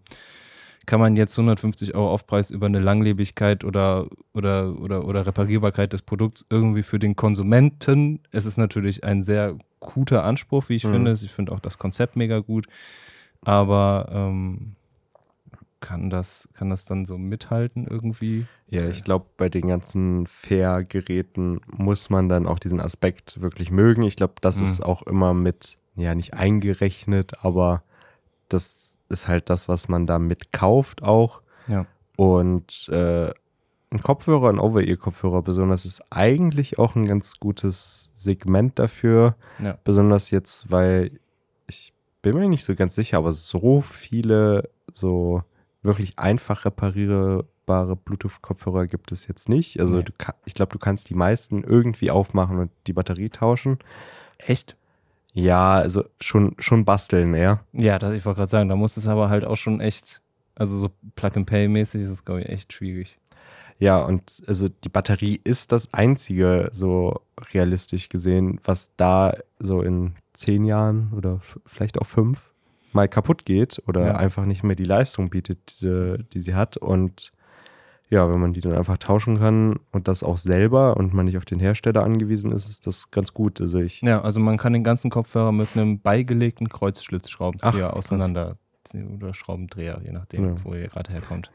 kann man jetzt 150 Euro Aufpreis über eine Langlebigkeit oder, oder, oder, oder Reparierbarkeit des Produkts irgendwie für den Konsumenten. Es ist natürlich ein sehr guter Anspruch, wie ich mhm. finde. Ich finde auch das Konzept mega gut. Aber ähm, kann das, kann das dann so mithalten irgendwie? Ja, ich glaube, bei den ganzen Fair-Geräten muss man dann auch diesen Aspekt wirklich mögen. Ich glaube, das mhm. ist auch immer mit, ja, nicht eingerechnet, aber das ist halt das, was man da mitkauft auch. Ja. Und äh, ein Kopfhörer, ein Over-Ear-Kopfhörer besonders, ist eigentlich auch ein ganz gutes Segment dafür. Ja. Besonders jetzt, weil ich bin mir nicht so ganz sicher, aber so viele so wirklich einfach repariere, aufklappbare Bluetooth-Kopfhörer gibt es jetzt nicht. Also nee. du, ich glaube, du kannst die meisten irgendwie aufmachen und die Batterie tauschen. Echt? Ja, also schon, schon basteln, ja. Ja, das, ich wollte gerade sagen, da muss es aber halt auch schon echt, also so Plug-and-Pay-mäßig ist es, glaube ich, echt schwierig. Ja, und also die Batterie ist das einzige, so realistisch gesehen, was da so in zehn Jahren oder vielleicht auch fünf mal kaputt geht oder ja. einfach nicht mehr die Leistung bietet, die, die sie hat. Und ja, wenn man die dann einfach tauschen kann und das auch selber und man nicht auf den Hersteller angewiesen ist, ist das ganz gut. Also ich ja, also man kann den ganzen Kopfhörer mit einem beigelegten Kreuzschlitzschraubenzieher auseinander oder Schraubendreher, je nachdem, ja. wo ihr gerade herkommt,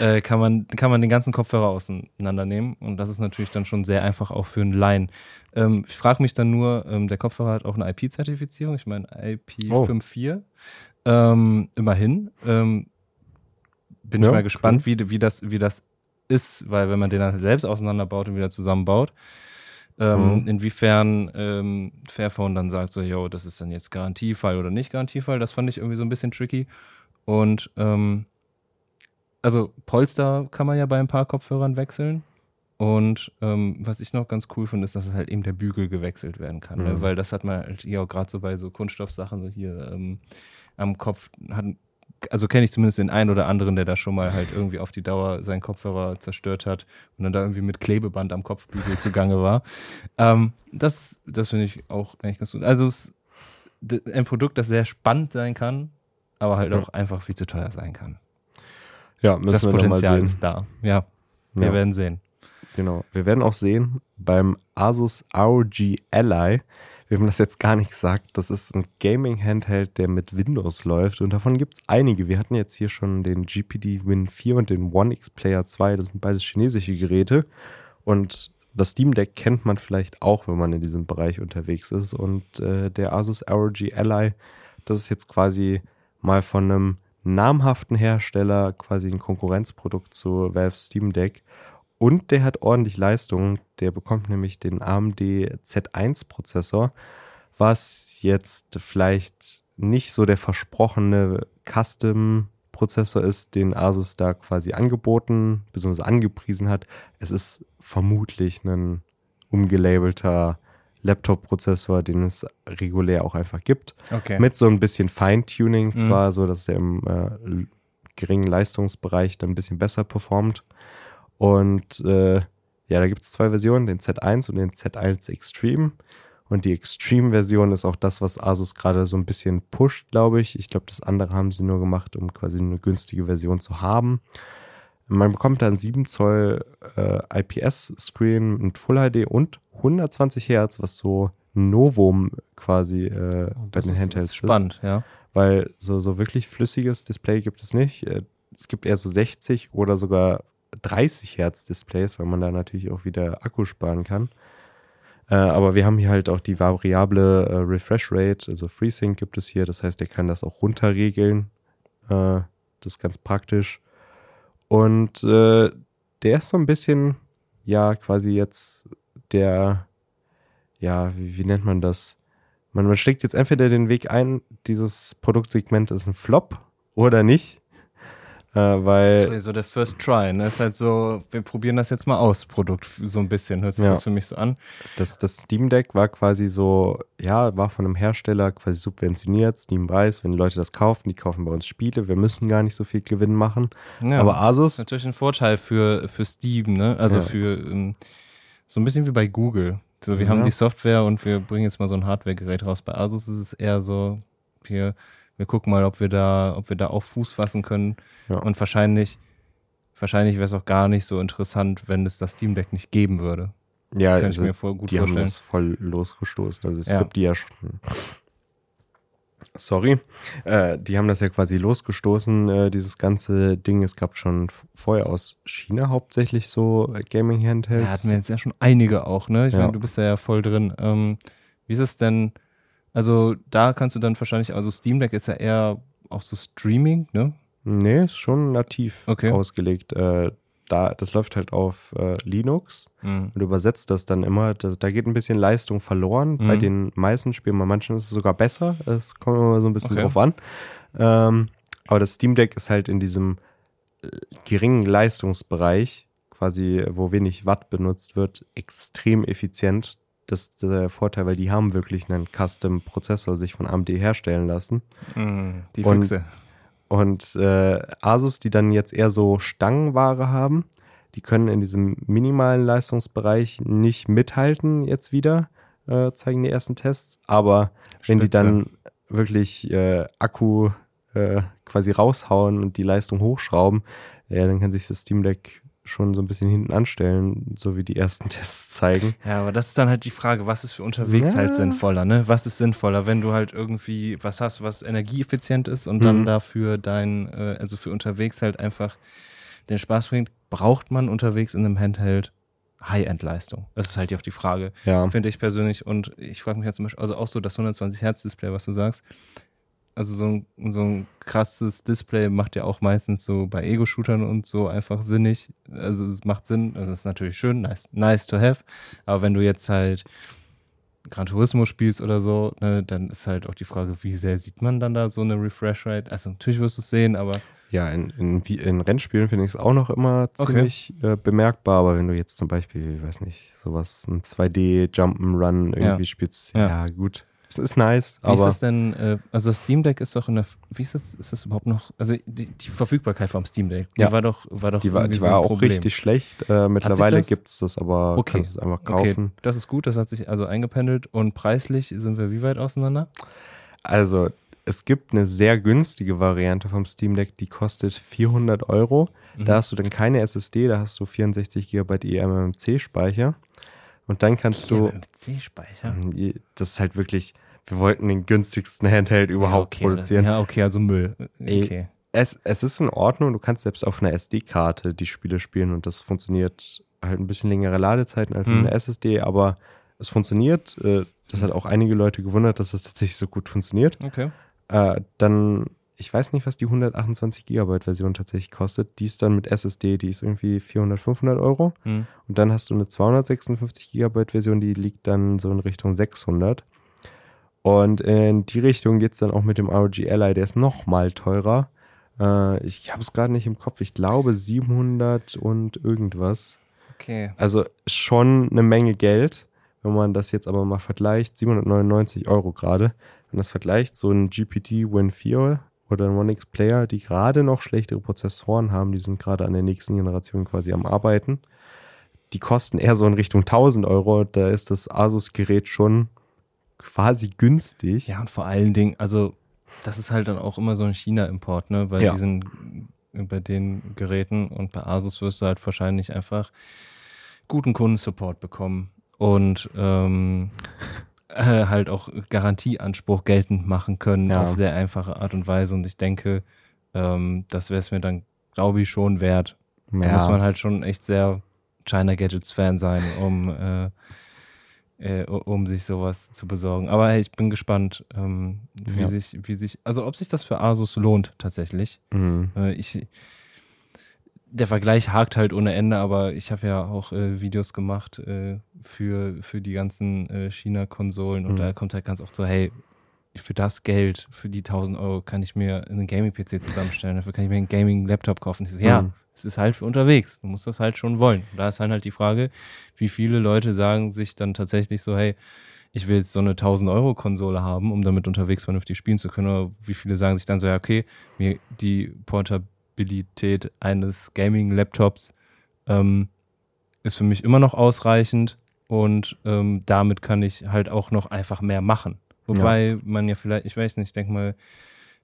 äh, kann, man, kann man den ganzen Kopfhörer auseinandernehmen. Und das ist natürlich dann schon sehr einfach auch für einen Laien. Ähm, ich frage mich dann nur, ähm, der Kopfhörer hat auch eine IP-Zertifizierung, ich meine IP54. Oh. Ähm, immerhin. Ähm, bin ja, ich mal gespannt, cool. wie, wie, das, wie das ist, weil wenn man den dann selbst auseinanderbaut und wieder zusammenbaut, ähm, mhm. Inwiefern ähm, Fairphone dann sagt, so, yo, das ist dann jetzt Garantiefall oder nicht Garantiefall, das fand ich irgendwie so ein bisschen tricky. Und ähm, also Polster kann man ja bei ein paar Kopfhörern wechseln. Und ähm, was ich noch ganz cool finde, ist, dass es halt eben der Bügel gewechselt werden kann. Ne? Mhm. Ne? Weil das hat man halt hier auch gerade so bei so Kunststoffsachen, so hier ähm, am Kopf, hat, also kenne ich zumindest den einen oder anderen, der da schon mal halt irgendwie auf die Dauer seinen Kopfhörer zerstört hat und dann da irgendwie mit Klebeband am Kopfbügel zugange war. Ähm, das das finde ich auch eigentlich ganz gut. Also es ist ein Produkt, das sehr spannend sein kann, aber halt auch einfach viel zu teuer sein kann. Ja, müssen das wir Potenzial mal sehen. ist da. Ja, wir ja. werden sehen. Genau. Wir werden auch sehen beim Asus ROG Ally haben das jetzt gar nicht gesagt, das ist ein Gaming-Handheld, der mit Windows läuft. Und davon gibt es einige. Wir hatten jetzt hier schon den GPD Win 4 und den One X Player 2, das sind beides chinesische Geräte. Und das Steam Deck kennt man vielleicht auch, wenn man in diesem Bereich unterwegs ist. Und äh, der Asus ROG Ally, das ist jetzt quasi mal von einem namhaften Hersteller quasi ein Konkurrenzprodukt zu Valve Steam Deck und der hat ordentlich Leistung. Der bekommt nämlich den AMD Z1-Prozessor, was jetzt vielleicht nicht so der versprochene Custom-Prozessor ist, den Asus da quasi angeboten bzw. angepriesen hat. Es ist vermutlich ein umgelabelter Laptop-Prozessor, den es regulär auch einfach gibt. Okay. Mit so ein bisschen Feintuning, mhm. zwar so, dass er im äh, geringen Leistungsbereich dann ein bisschen besser performt. Und äh, ja, da gibt es zwei Versionen, den Z1 und den Z1 Extreme. Und die Extreme-Version ist auch das, was Asus gerade so ein bisschen pusht, glaube ich. Ich glaube, das andere haben sie nur gemacht, um quasi eine günstige Version zu haben. Man bekommt dann 7 Zoll äh, IPS-Screen mit Full HD und 120 Hertz, was so Novum quasi äh, bei den Handhelds ist. Spannend, ist. ja. Weil so, so wirklich flüssiges Display gibt es nicht. Äh, es gibt eher so 60 oder sogar 30 Hertz Displays, weil man da natürlich auch wieder Akku sparen kann. Äh, aber wir haben hier halt auch die variable äh, Refresh Rate, also FreeSync gibt es hier. Das heißt, er kann das auch runterregeln. Äh, das ist ganz praktisch. Und äh, der ist so ein bisschen, ja, quasi jetzt der, ja, wie, wie nennt man das? Man, man schlägt jetzt entweder den Weg ein, dieses Produktsegment ist ein Flop oder nicht. Äh, weil so der First Try, ne? Ist halt so, wir probieren das jetzt mal aus, Produkt, so ein bisschen. Hört sich ja. das für mich so an. Das, das Steam Deck war quasi so, ja, war von einem Hersteller quasi subventioniert. Steam weiß, wenn Leute das kaufen, die kaufen bei uns Spiele. Wir müssen gar nicht so viel Gewinn machen. Ja, Aber Asus. Natürlich ein Vorteil für, für Steam, ne? Also ja. für ähm, so ein bisschen wie bei Google. So, wir haben die Software und wir bringen jetzt mal so ein Hardware-Gerät raus. Bei Asus ist es eher so, wir wir gucken mal, ob wir da, ob wir da auch Fuß fassen können. Ja. Und wahrscheinlich, wahrscheinlich wäre es auch gar nicht so interessant, wenn es das Steam Deck nicht geben würde. Ja, Kann also ich mir voll gut die vorstellen. haben das voll losgestoßen. Also es ja. gibt die ja schon. Sorry, äh, die haben das ja quasi losgestoßen, äh, dieses ganze Ding. Es gab schon vorher aus China hauptsächlich so Gaming-Handhelds. Da hatten wir jetzt ja schon einige auch, ne? Ich ja. meine, du bist ja voll drin. Ähm, wie ist es denn? Also da kannst du dann wahrscheinlich, also Steam Deck ist ja eher auch so Streaming, ne? Nee, ist schon nativ okay. ausgelegt. Äh, da, das läuft halt auf äh, Linux mhm. und übersetzt das dann immer. Da, da, geht ein bisschen Leistung verloren. Mhm. Bei den meisten Spielen, bei manchen ist es sogar besser. Es kommt immer so ein bisschen okay. drauf an. Ähm, aber das Steam Deck ist halt in diesem geringen Leistungsbereich, quasi wo wenig Watt benutzt wird, extrem effizient. Das ist der Vorteil, weil die haben wirklich einen Custom-Prozessor sich von AMD herstellen lassen. Mm, die Und- Füchse. Und äh, Asus, die dann jetzt eher so Stangenware haben, die können in diesem minimalen Leistungsbereich nicht mithalten jetzt wieder, äh, zeigen die ersten Tests. Aber wenn die Spitze. dann wirklich äh, Akku äh, quasi raushauen und die Leistung hochschrauben, ja, dann kann sich das Steam Deck schon so ein bisschen hinten anstellen, so wie die ersten Tests zeigen. Ja, aber das ist dann halt die Frage, was ist für unterwegs Ja. halt sinnvoller, ne? Was ist sinnvoller, wenn du halt irgendwie was hast, was energieeffizient ist und dann Mhm. dafür dein, äh, also für unterwegs halt einfach den Spaß bringt, braucht man unterwegs in einem Handheld High-End-Leistung? Das ist halt die auf die Frage, Ja, finde ich persönlich. Und ich frage mich ja zum Beispiel, also auch so das 120 Hertz-Display, was du sagst. Also so ein, so ein krasses Display macht ja auch meistens so bei Ego-Shootern und so einfach sinnig. Also es macht Sinn, also es ist natürlich schön, nice, nice to have. Aber wenn du jetzt halt Gran Turismo spielst oder so, ne, dann ist halt auch die Frage, wie sehr sieht man dann da so eine Refresh Rate? Also natürlich wirst du es sehen, aber ja in, in, in Rennspielen finde ich es auch noch immer Okay. ziemlich äh, bemerkbar, aber wenn du jetzt zum Beispiel, ich weiß nicht, sowas, ein 2D Jump'n'Run irgendwie Ja. spielst, Ja. ja. gut. Es ist nice, Wie ist das denn, äh, also das Steam Deck ist doch in der, wie ist das, ist das überhaupt noch, also die, die Verfügbarkeit vom Steam Deck, die Ja. war doch, war doch die war, die so war ein auch Problem. richtig schlecht. Äh, mittlerweile gibt es das, aber Okay. kannst es einfach Okay, kaufen. das ist gut, das hat sich also eingependelt und preislich sind wir wie weit auseinander? Also, es gibt eine sehr günstige Variante vom Steam Deck, die kostet 400 Euro. Mhm. Da hast du dann keine SSD, da hast du 64 GB eMMC-Speicher. Und dann kannst du, C-Speicher. das ist halt wirklich, wir wollten den günstigsten Handheld überhaupt okay, produzieren. Ja, okay, also Müll. Okay. Es, es ist in Ordnung, du kannst selbst auf einer SD-Karte die Spiele spielen und das funktioniert halt ein bisschen längere Ladezeiten als Mhm. mit einer SSD, aber es funktioniert. Äh, Das hat auch einige Leute gewundert, dass es tatsächlich so gut funktioniert. Okay. Äh, dann, ich weiß nicht, was die 128 Gigabyte Version tatsächlich kostet. Die ist dann mit SSD, die ist irgendwie 400, 500 Euro. Hm. Und dann hast du eine 256 Gigabyte Version, die liegt dann so in Richtung 600. Und in die Richtung geht es dann auch mit dem ROG Ally, der ist noch mal teurer. Äh, ich habe es gerade nicht im Kopf, ich glaube 700 und irgendwas. Okay. Also schon eine Menge Geld, wenn man das jetzt aber mal vergleicht, 799 Euro gerade. Wenn das vergleicht, so ein GPT Win 4 oder ein One X Player, die gerade noch schlechtere Prozessoren haben, die sind gerade an der nächsten Generation quasi am Arbeiten. Die kosten eher so in Richtung 1000 Euro. Da ist das Asus-Gerät schon quasi günstig. Ja, und vor allen Dingen, also das ist halt dann auch immer so ein China-Import, ne? Bei Ja. diesen, bei den Geräten und bei Asus wirst du halt wahrscheinlich einfach guten Kundensupport bekommen und ähm, äh, halt auch Garantieanspruch geltend machen können Ja. auf sehr einfache Art und Weise. Und ich denke, ähm, das wäre es mir dann, glaube ich, schon wert. Da muss man halt schon echt sehr China Gadgets Fan sein, um, äh, äh, um sich sowas zu besorgen. Aber hey, ich bin gespannt, ähm, wie Ja. sich, wie sich, also ob sich das für Asus lohnt tatsächlich. Mhm. Äh, ich, der Vergleich hakt halt ohne Ende, aber ich habe ja auch äh, Videos gemacht äh, für, für die ganzen äh, China-Konsolen und Mhm. da kommt halt ganz oft so, hey, für das Geld, für die 1000 Euro kann ich mir einen Gaming-PC zusammenstellen, dafür kann ich mir einen Gaming-Laptop kaufen. Ich so, ja, Mhm. es ist halt für unterwegs, du musst das halt schon wollen. Da ist halt halt die Frage, wie viele Leute sagen sich dann tatsächlich so, hey, ich will jetzt so eine 1000 Euro Konsole haben, um damit unterwegs vernünftig spielen zu können. Oder wie viele sagen sich dann so, ja, okay, mir die Portabilität eines Gaming-Laptops ähm, ist für mich immer noch ausreichend und ähm, damit kann ich halt auch noch einfach mehr machen. Wobei man ja vielleicht, ich weiß nicht, ich denke mal,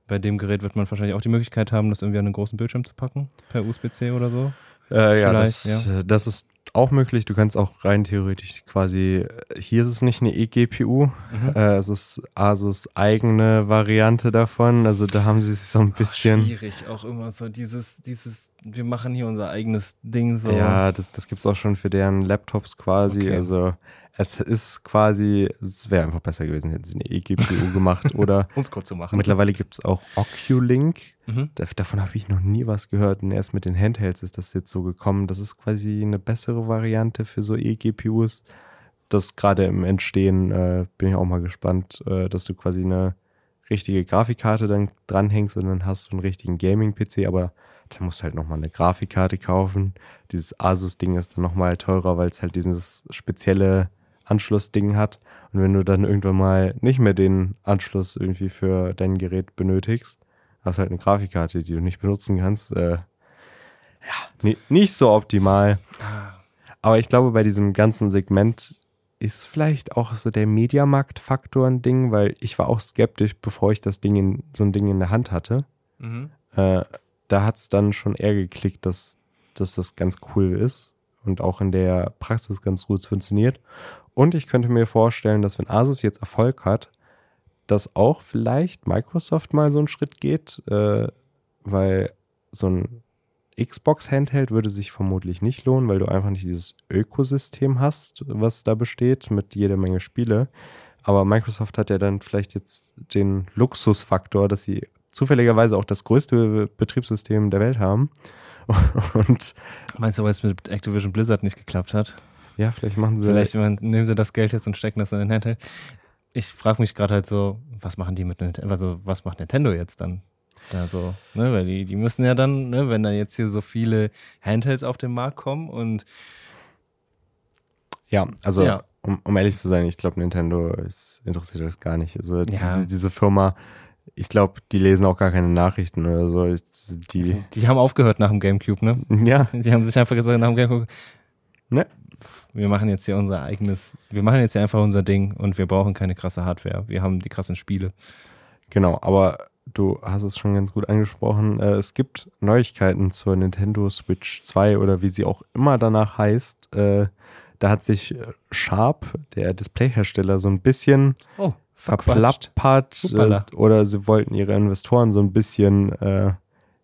bei dem Gerät wird man wahrscheinlich auch die Möglichkeit haben, das irgendwie an einen großen Bildschirm zu packen, per USB-C oder so. Äh, ja, das, äh, das ist auch möglich. Du kannst auch rein theoretisch quasi, äh, hier ist es nicht eine eGPU, Mhm. äh, es ist Asus eigene Variante davon. Also da haben sie sich so ein bisschen. Schwierig, auch immer so dieses, dieses, wir machen hier unser eigenes Ding so. Ja, das, das gibt es auch schon für deren Laptops quasi. Okay. Also es ist quasi, es wäre einfach besser gewesen, hätten sie eine eGPU gemacht. Oder Um es kurz zu machen. mittlerweile gibt es auch OcuLink. Mhm. Da- Davon habe ich noch nie was gehört. Und erst mit den Handhelds ist das jetzt so gekommen. Das ist quasi eine bessere Variante für so eGPUs. Das gerade im Entstehen äh, bin ich auch mal gespannt, äh, dass du quasi eine richtige Grafikkarte dann dranhängst und dann hast du einen richtigen Gaming-PC, aber dann musst du halt nochmal eine Grafikkarte kaufen. Dieses Asus-Ding ist dann nochmal teurer, weil es halt dieses spezielle Anschlussding hat. Und wenn du dann irgendwann mal nicht mehr den Anschluss irgendwie für dein Gerät benötigst, hast halt eine Grafikkarte, die du nicht benutzen kannst. Äh, ja, nicht so optimal. Aber ich glaube, bei diesem ganzen Segment ist vielleicht auch so der Mediamarkt-Faktor ein Ding, weil ich war auch skeptisch, bevor ich das Ding in, so ein Ding in der Hand hatte. Mhm. Äh, da hat es dann schon eher geklickt, dass, dass das ganz cool ist und auch in der Praxis ganz gut funktioniert. Und ich könnte mir vorstellen, dass wenn Asus jetzt Erfolg hat, dass auch vielleicht Microsoft mal so einen Schritt geht, äh, weil so ein Xbox-Handheld würde sich vermutlich nicht lohnen, weil du einfach nicht dieses Ökosystem hast, was da besteht mit jeder Menge Spiele. Aber Microsoft hat ja dann vielleicht jetzt den Luxusfaktor, dass sie zufälligerweise auch das größte Betriebssystem der Welt haben. Und Meinst du, weil es mit Activision Blizzard nicht geklappt hat? Ja, vielleicht machen sie. Vielleicht nehmen sie das Geld jetzt und stecken das in den Handheld. Ich frage mich gerade halt so, was machen die mit Nintendo? Also, was macht Nintendo jetzt dann? Da so, ne, weil die, die müssen ja dann, ne, wenn da jetzt hier so viele Handhelds auf den Markt kommen und ja, also ja. Um, um ehrlich zu sein, ich glaube, Nintendo ist, interessiert das gar nicht. Also ja. die, diese Firma, ich glaube, die lesen auch gar keine Nachrichten oder so. Die, die haben aufgehört nach dem Gamecube, ne? Ja. Die haben sich einfach gesagt, nach dem Gamecube, ne? Wir machen jetzt hier unser eigenes, wir machen jetzt hier einfach unser Ding und wir brauchen keine krasse Hardware. Wir haben die krassen Spiele. Genau, aber du hast es schon ganz gut angesprochen. Äh, es gibt Neuigkeiten zur Nintendo Switch 2 oder wie sie auch immer danach heißt. Äh, da hat sich äh, Sharp, der Displayhersteller, so ein bisschen oh, verplappert oder sie wollten ihre Investoren so ein bisschen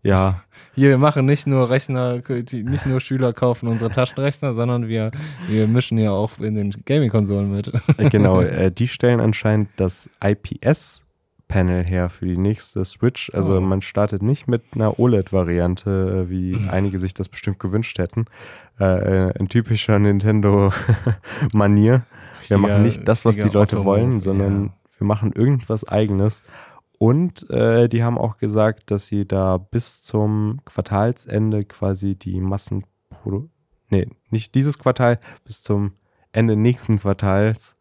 ja. Hier, wir machen nicht nur Rechner, nicht nur Schüler kaufen unsere Taschenrechner, sondern wir, wir mischen ja auch in den Gaming-Konsolen mit. Genau, äh, die stellen anscheinend das IPS Panel her für die nächste Switch. Also oh. man startet nicht mit einer OLED-Variante, wie mhm. einige sich das bestimmt gewünscht hätten. Äh, in typischer Nintendo-Manier. Wir machen nicht das, was die Leute wollen, sondern ja. wir machen irgendwas eigenes. Und äh, die haben auch gesagt, dass sie da bis zum Quartalsende quasi die Massenproduktion, nee, nicht dieses Quartal, bis zum Ende nächsten Quartals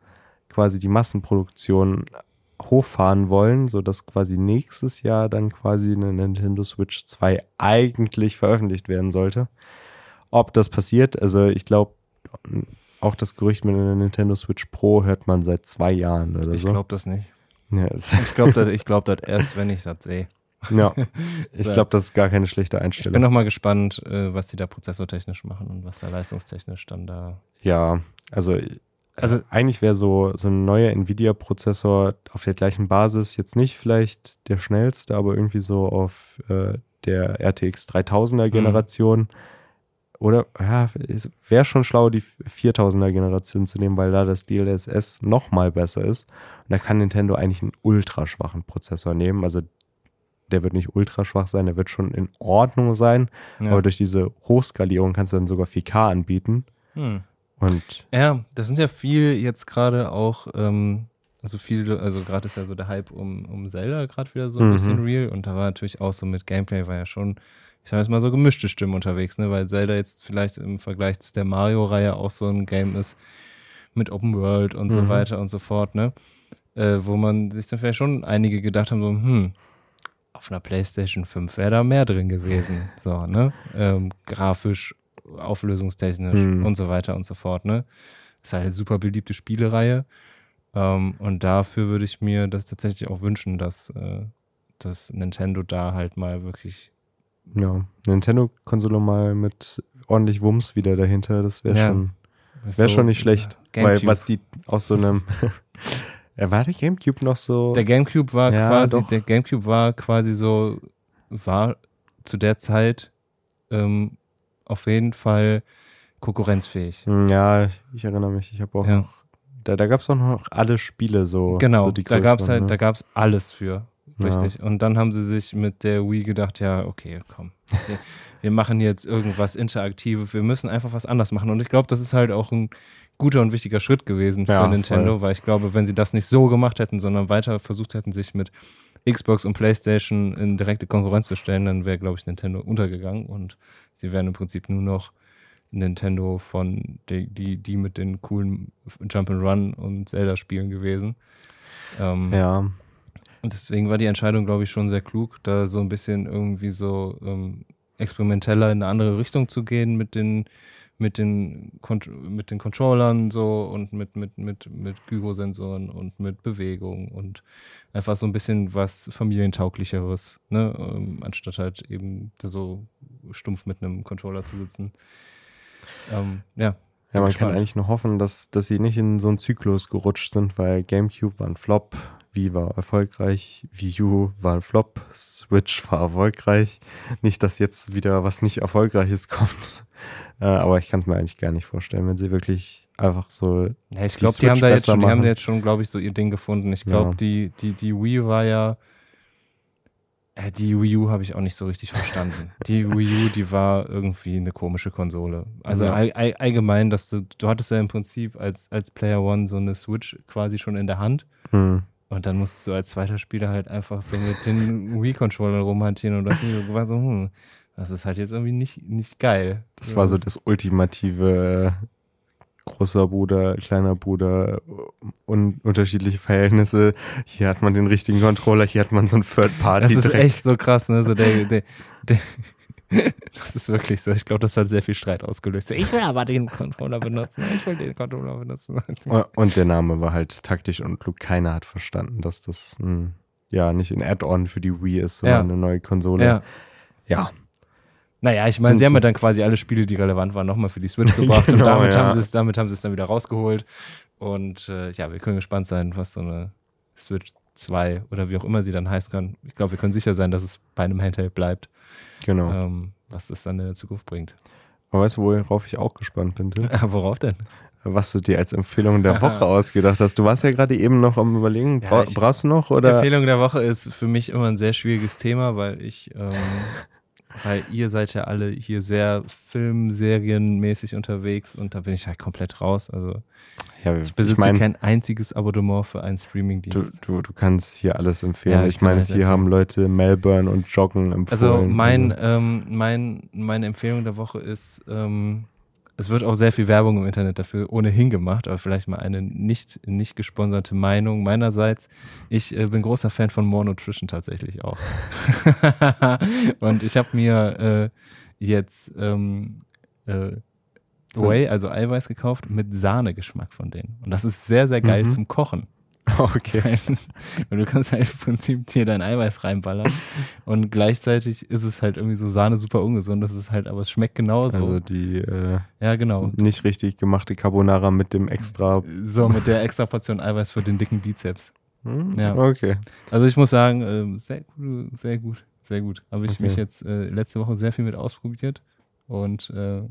quasi die Massenproduktion hochfahren wollen, sodass quasi nächstes Jahr dann quasi eine Nintendo Switch 2 eigentlich veröffentlicht werden sollte. Ob das passiert, also ich glaube, auch das Gerücht mit einer Nintendo Switch Pro hört man seit zwei Jahren oder ich so. Ich glaube das nicht. Ja, ich glaube das, glaub das erst, wenn ich das sehe. Ja, ich glaube, das ist gar keine schlechte Einstellung. Ich bin nochmal gespannt, äh, was die da prozessortechnisch machen und was da leistungstechnisch dann da. Ja, also also eigentlich wäre so, so ein neuer Nvidia-Prozessor auf der gleichen Basis jetzt nicht vielleicht der schnellste, aber irgendwie so auf äh, der RTX 3000er mhm. Oder ja, wäre schon schlau, die 4000er Generation zu nehmen, weil da das DLSS noch mal besser ist. Und da kann Nintendo eigentlich einen ultra schwachen Prozessor nehmen. Also der wird nicht ultra schwach sein, der wird schon in Ordnung sein. Ja. Aber durch diese Hochskalierung kannst du dann sogar 4K anbieten. Hm. Und ja, das sind ja viel jetzt gerade auch, ähm, also viel, also gerade ist ja so der Hype um, um Zelda gerade wieder so ein mhm. bisschen real und da war natürlich auch so mit Gameplay war ja schon, ich sage jetzt mal so gemischte Stimmen unterwegs, ne, weil Zelda jetzt vielleicht im Vergleich zu der Mario-Reihe auch so ein Game ist mit Open World und mhm. so weiter und so fort, ne, äh, wo man sich dann vielleicht schon einige gedacht haben, so, hm, auf einer PlayStation 5 wäre da mehr drin gewesen, so, ne, ähm, grafisch auflösungstechnisch mhm. und so weiter und so fort. Ne? Ist halt eine super beliebte Spielereihe. Ähm, und dafür würde ich mir das tatsächlich auch wünschen, dass, äh, dass Nintendo da halt mal wirklich. Ja, Nintendo-Konsole mal mit ordentlich Wumms wieder dahinter, das wäre ja, schon, wär so, schon nicht schlecht. Weil was die aus so einem. war der Gamecube noch so? Der Gamecube war ja, quasi, doch. der Gamecube war quasi so, war zu der Zeit ähm, auf jeden Fall konkurrenzfähig. Hm, ja, ich erinnere mich. Ich habe auch ja. noch, da, da gab es auch noch alle Spiele so. Genau, so da gab es halt, ne? da gab es alles für. Richtig. Ja. Und dann haben sie sich mit der Wii gedacht, ja, okay, komm. Wir, wir machen jetzt irgendwas Interaktives. Wir müssen einfach was anders machen. Und ich glaube, das ist halt auch ein guter und wichtiger Schritt gewesen für ja, Nintendo, voll. weil ich glaube, wenn sie das nicht so gemacht hätten, sondern weiter versucht hätten, sich mit Xbox und PlayStation in direkte Konkurrenz zu stellen, dann wäre, glaube ich, Nintendo untergegangen und sie wären im Prinzip nur noch Nintendo von die, die, die mit den coolen Jump'n'Run und Zelda-Spielen gewesen. Ähm, ja. Und deswegen war die Entscheidung, glaube ich, schon sehr klug, da so ein bisschen irgendwie so ähm, experimenteller in eine andere Richtung zu gehen mit den mit den, mit den Controllern so und mit, mit, mit, mit Gyrosensoren und mit Bewegung und einfach so ein bisschen was familientauglicheres, ne? Ähm, anstatt halt eben so stumpf mit einem Controller zu sitzen. Ähm, ja. Ja, man gespannt. kann eigentlich nur hoffen, dass, dass sie nicht in so einen Zyklus gerutscht sind, weil GameCube war ein Flop, Wii war erfolgreich, Wii U war ein Flop, Switch war erfolgreich. Nicht, dass jetzt wieder was nicht Erfolgreiches kommt. Äh, aber ich kann es mir eigentlich gar nicht vorstellen, wenn sie wirklich einfach so. Ja, ich glaube, die, haben da jetzt schon, die haben jetzt schon, glaube ich, so ihr Ding gefunden. Ich glaube, ja. die, die, die Wii war ja. Äh, die Wii U habe ich auch nicht so richtig verstanden. die Wii U, die war irgendwie eine komische Konsole. Also ja. all, all, allgemein, dass du, du hattest ja im Prinzip als, als Player One so eine Switch quasi schon in der Hand. Hm. Und dann musstest du als zweiter Spieler halt einfach so mit den Wii-Controllern rumhantieren und das war so, hm, das ist halt jetzt irgendwie nicht, nicht geil. Das war so das ultimative großer Bruder, kleiner Bruder und unterschiedliche Verhältnisse. Hier hat man den richtigen Controller, hier hat man so ein Third Party. Das ist echt so krass, ne? So der, der, der das ist wirklich so. Ich glaube, das hat sehr viel Streit ausgelöst. Ich will aber den Controller benutzen. Ich will den Controller benutzen. Und der Name war halt taktisch und klug. Keiner hat verstanden, dass das ein, ja nicht ein Add-on für die Wii ist, sondern ja. eine neue Konsole. Ja. ja. Naja, ich meine, sie haben ja dann quasi alle Spiele, die relevant waren, nochmal für die Switch gebracht genau, und damit, ja. haben sie es, damit haben sie es dann wieder rausgeholt. Und äh, ja, wir können gespannt sein, was so eine Switch 2 oder wie auch immer sie dann heißen kann. Ich glaube, wir können sicher sein, dass es bei einem Handheld bleibt. Genau. Ähm, was das dann in der Zukunft bringt. Aber weißt du, worauf ich auch gespannt bin? Tim? Worauf denn? was du dir als Empfehlung der Woche ausgedacht hast. Du warst ja gerade eben noch am überlegen, Bra ja, brauchst du noch oder? Empfehlung der Woche ist für mich immer ein sehr schwieriges Thema, weil ich ähm, weil ihr seid ja alle hier sehr filmserienmäßig unterwegs und da bin ich halt komplett raus. Also ja, ich besitze ich mein, kein einziges Abonnement für einen Streamingdienst. Du, du, du kannst hier alles empfehlen. Ja, ich, ich meine, hier empfehlen. haben Leute Melbourne und Joggen empfohlen. Also mein, also ähm, mein, meine Empfehlung der Woche ist ähm, es wird auch sehr viel Werbung im Internet dafür ohnehin gemacht, aber vielleicht mal eine nicht, nicht gesponserte Meinung meinerseits. Ich äh, bin großer Fan von More Nutrition tatsächlich auch. und ich habe mir äh, jetzt ähm, äh, Whey, also Eiweiß gekauft mit Sahnegeschmack von denen. Und das ist sehr, sehr geil mhm. zum Kochen. Okay. Und du kannst halt im Prinzip dir dein Eiweiß reinballern und gleichzeitig ist es halt irgendwie so Sahne super ungesund. Das ist halt, aber es schmeckt genauso. Also die äh, ja genau nicht richtig gemachte Carbonara mit dem extra so mit der extra Portion Eiweiß für den dicken Bizeps. Hm? Ja. Okay. Also ich muss sagen, äh, sehr gut, sehr gut, sehr gut. Habe ich okay. mich jetzt äh, letzte Woche sehr viel mit ausprobiert und äh,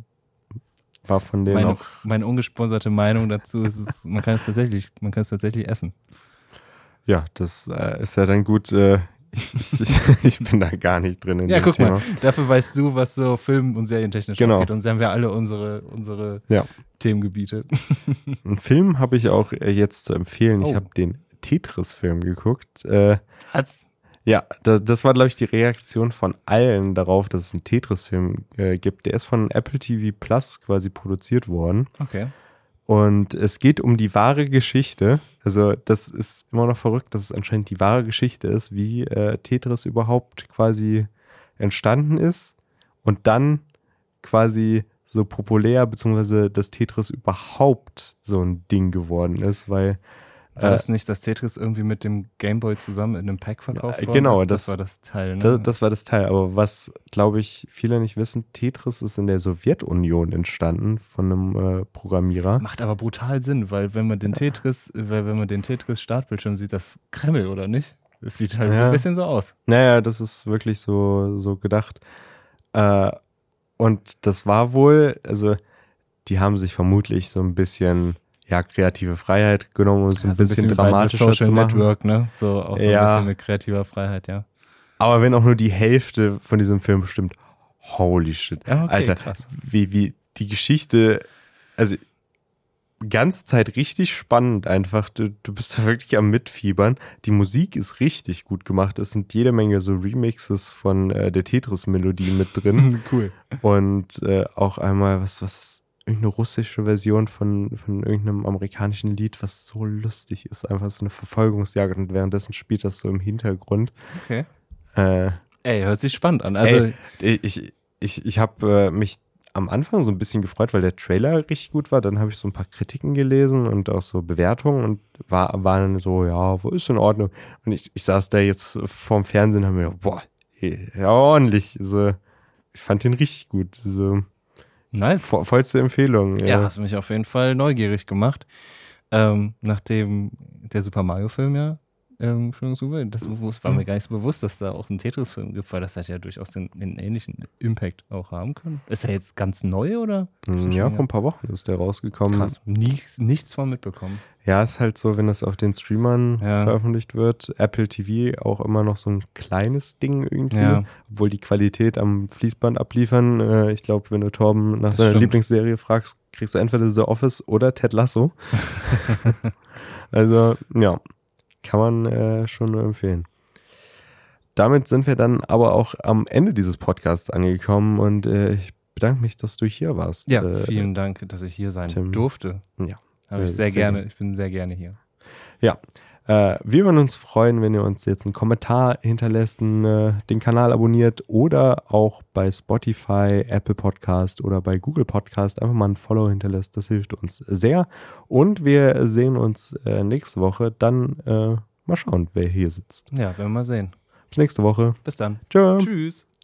war von denen meine, auch. Meine ungesponserte Meinung dazu ist, es, man kann es tatsächlich, man kann es tatsächlich essen. Ja, das äh, ist ja dann gut. Äh, ich, ich, ich, bin da gar nicht drin in Ja, guck Thema. mal, dafür weißt du, was so Film- und Serientechnisch genau. abgeht. Und sie haben wir alle unsere, unsere ja. Themengebiete. Einen Film habe ich auch äh, jetzt zu empfehlen. Oh. Ich habe den Tetris-Film geguckt. Äh, Was? Ja, da, das war, glaube ich, die Reaktion von allen darauf, dass es einen Tetris-Film äh, gibt. Der ist von Apple TV Plus quasi produziert worden. Okay. Und es geht um die wahre Geschichte. Also, das ist immer noch verrückt, dass es anscheinend die wahre Geschichte ist, wie äh, Tetris überhaupt quasi entstanden ist und dann quasi so populär, beziehungsweise dass Tetris überhaupt so ein Ding geworden ist, weil war äh, das nicht, dass Tetris irgendwie mit dem Gameboy zusammen in einem Pack verkauft wurde? Genau, das, das, war das Teil. Ne? Das, das, war das Teil. Aber was, glaube ich, viele nicht wissen, Tetris ist in der Sowjetunion entstanden von einem äh, Programmierer. Macht aber brutal Sinn, weil wenn man den Tetris, weil wenn man den Tetris-Startbildschirm sieht, das Kreml, oder nicht? Es sieht halt ja. so ein bisschen so aus. Naja, das ist wirklich so, so gedacht. Äh, und das war wohl, also die haben sich vermutlich so ein bisschen ja, kreative Freiheit genommen, um es ein, bisschen, bisschen dramatischer zu machen. Network, ne? So auch so ja. ein bisschen mit kreativer Freiheit, ja. Aber wenn auch nur die Hälfte von diesem Film stimmt, holy shit. Ja, okay, Alter, krass. wie, wie die Geschichte, also ganze Zeit richtig spannend einfach. Du, du bist da wirklich am Mitfiebern. Die Musik ist richtig gut gemacht. Es sind jede Menge so Remixes von äh, der Tetris-Melodie mit drin. cool. Und äh, auch einmal, was, was, irgendeine russische Version von, von irgendeinem amerikanischen Lied, was so lustig ist. Einfach so eine Verfolgungsjagd und währenddessen spielt das so im Hintergrund. Okay. Äh, Ey, hört sich spannend an. Also, ey, ich, ich, ich habe äh, mich am Anfang so ein bisschen gefreut, weil der Trailer richtig gut war. Dann habe ich so ein paar Kritiken gelesen und auch so Bewertungen und war, war dann so, ja, wo ist in Ordnung? Und ich, ich saß da jetzt vorm Fernsehen und habe mir gedacht, boah, ja, ordentlich. So, ich fand den richtig gut. So, nice. Vo vollste Empfehlung. Ja. ja, hast mich auf jeden Fall neugierig gemacht. Ähm, nachdem der Super Mario-Film ja ähm, das war mir gar nicht so bewusst, dass da auch ein Tetris-Film gibt, weil das hat ja durchaus den, den, ähnlichen Impact auch haben können. Ist er jetzt ganz neu oder? Hm, ja, vor ein paar Wochen ist der rausgekommen. Krass, nichts, nichts von mitbekommen. Ja, ist halt so, wenn das auf den Streamern ja. veröffentlicht wird, Apple TV auch immer noch so ein kleines Ding irgendwie, ja. obwohl die Qualität am Fließband abliefern. Äh, ich glaube, wenn du Torben nach das seiner stimmt. Lieblingsserie fragst, kriegst du entweder The Office oder Ted Lasso. also, ja kann man äh, schon nur empfehlen. Damit sind wir dann aber auch am Ende dieses Podcasts angekommen und äh, ich bedanke mich, dass du hier warst. Ja, äh, vielen Dank, dass ich hier sein Tim. durfte. Ja. Habe ich sehr, sehr gerne. Ich bin sehr gerne hier. Ja, äh, wir würden uns freuen, wenn ihr uns jetzt einen Kommentar hinterlässt, äh, den Kanal abonniert oder auch bei Spotify, Apple Podcast oder bei Google Podcast einfach mal ein Follow hinterlässt. Das hilft uns sehr. Und wir sehen uns äh, nächste Woche. Dann äh, mal schauen, wer hier sitzt. Ja, werden wir mal sehen. Bis nächste Woche. Bis dann. Tschö. Tschüss.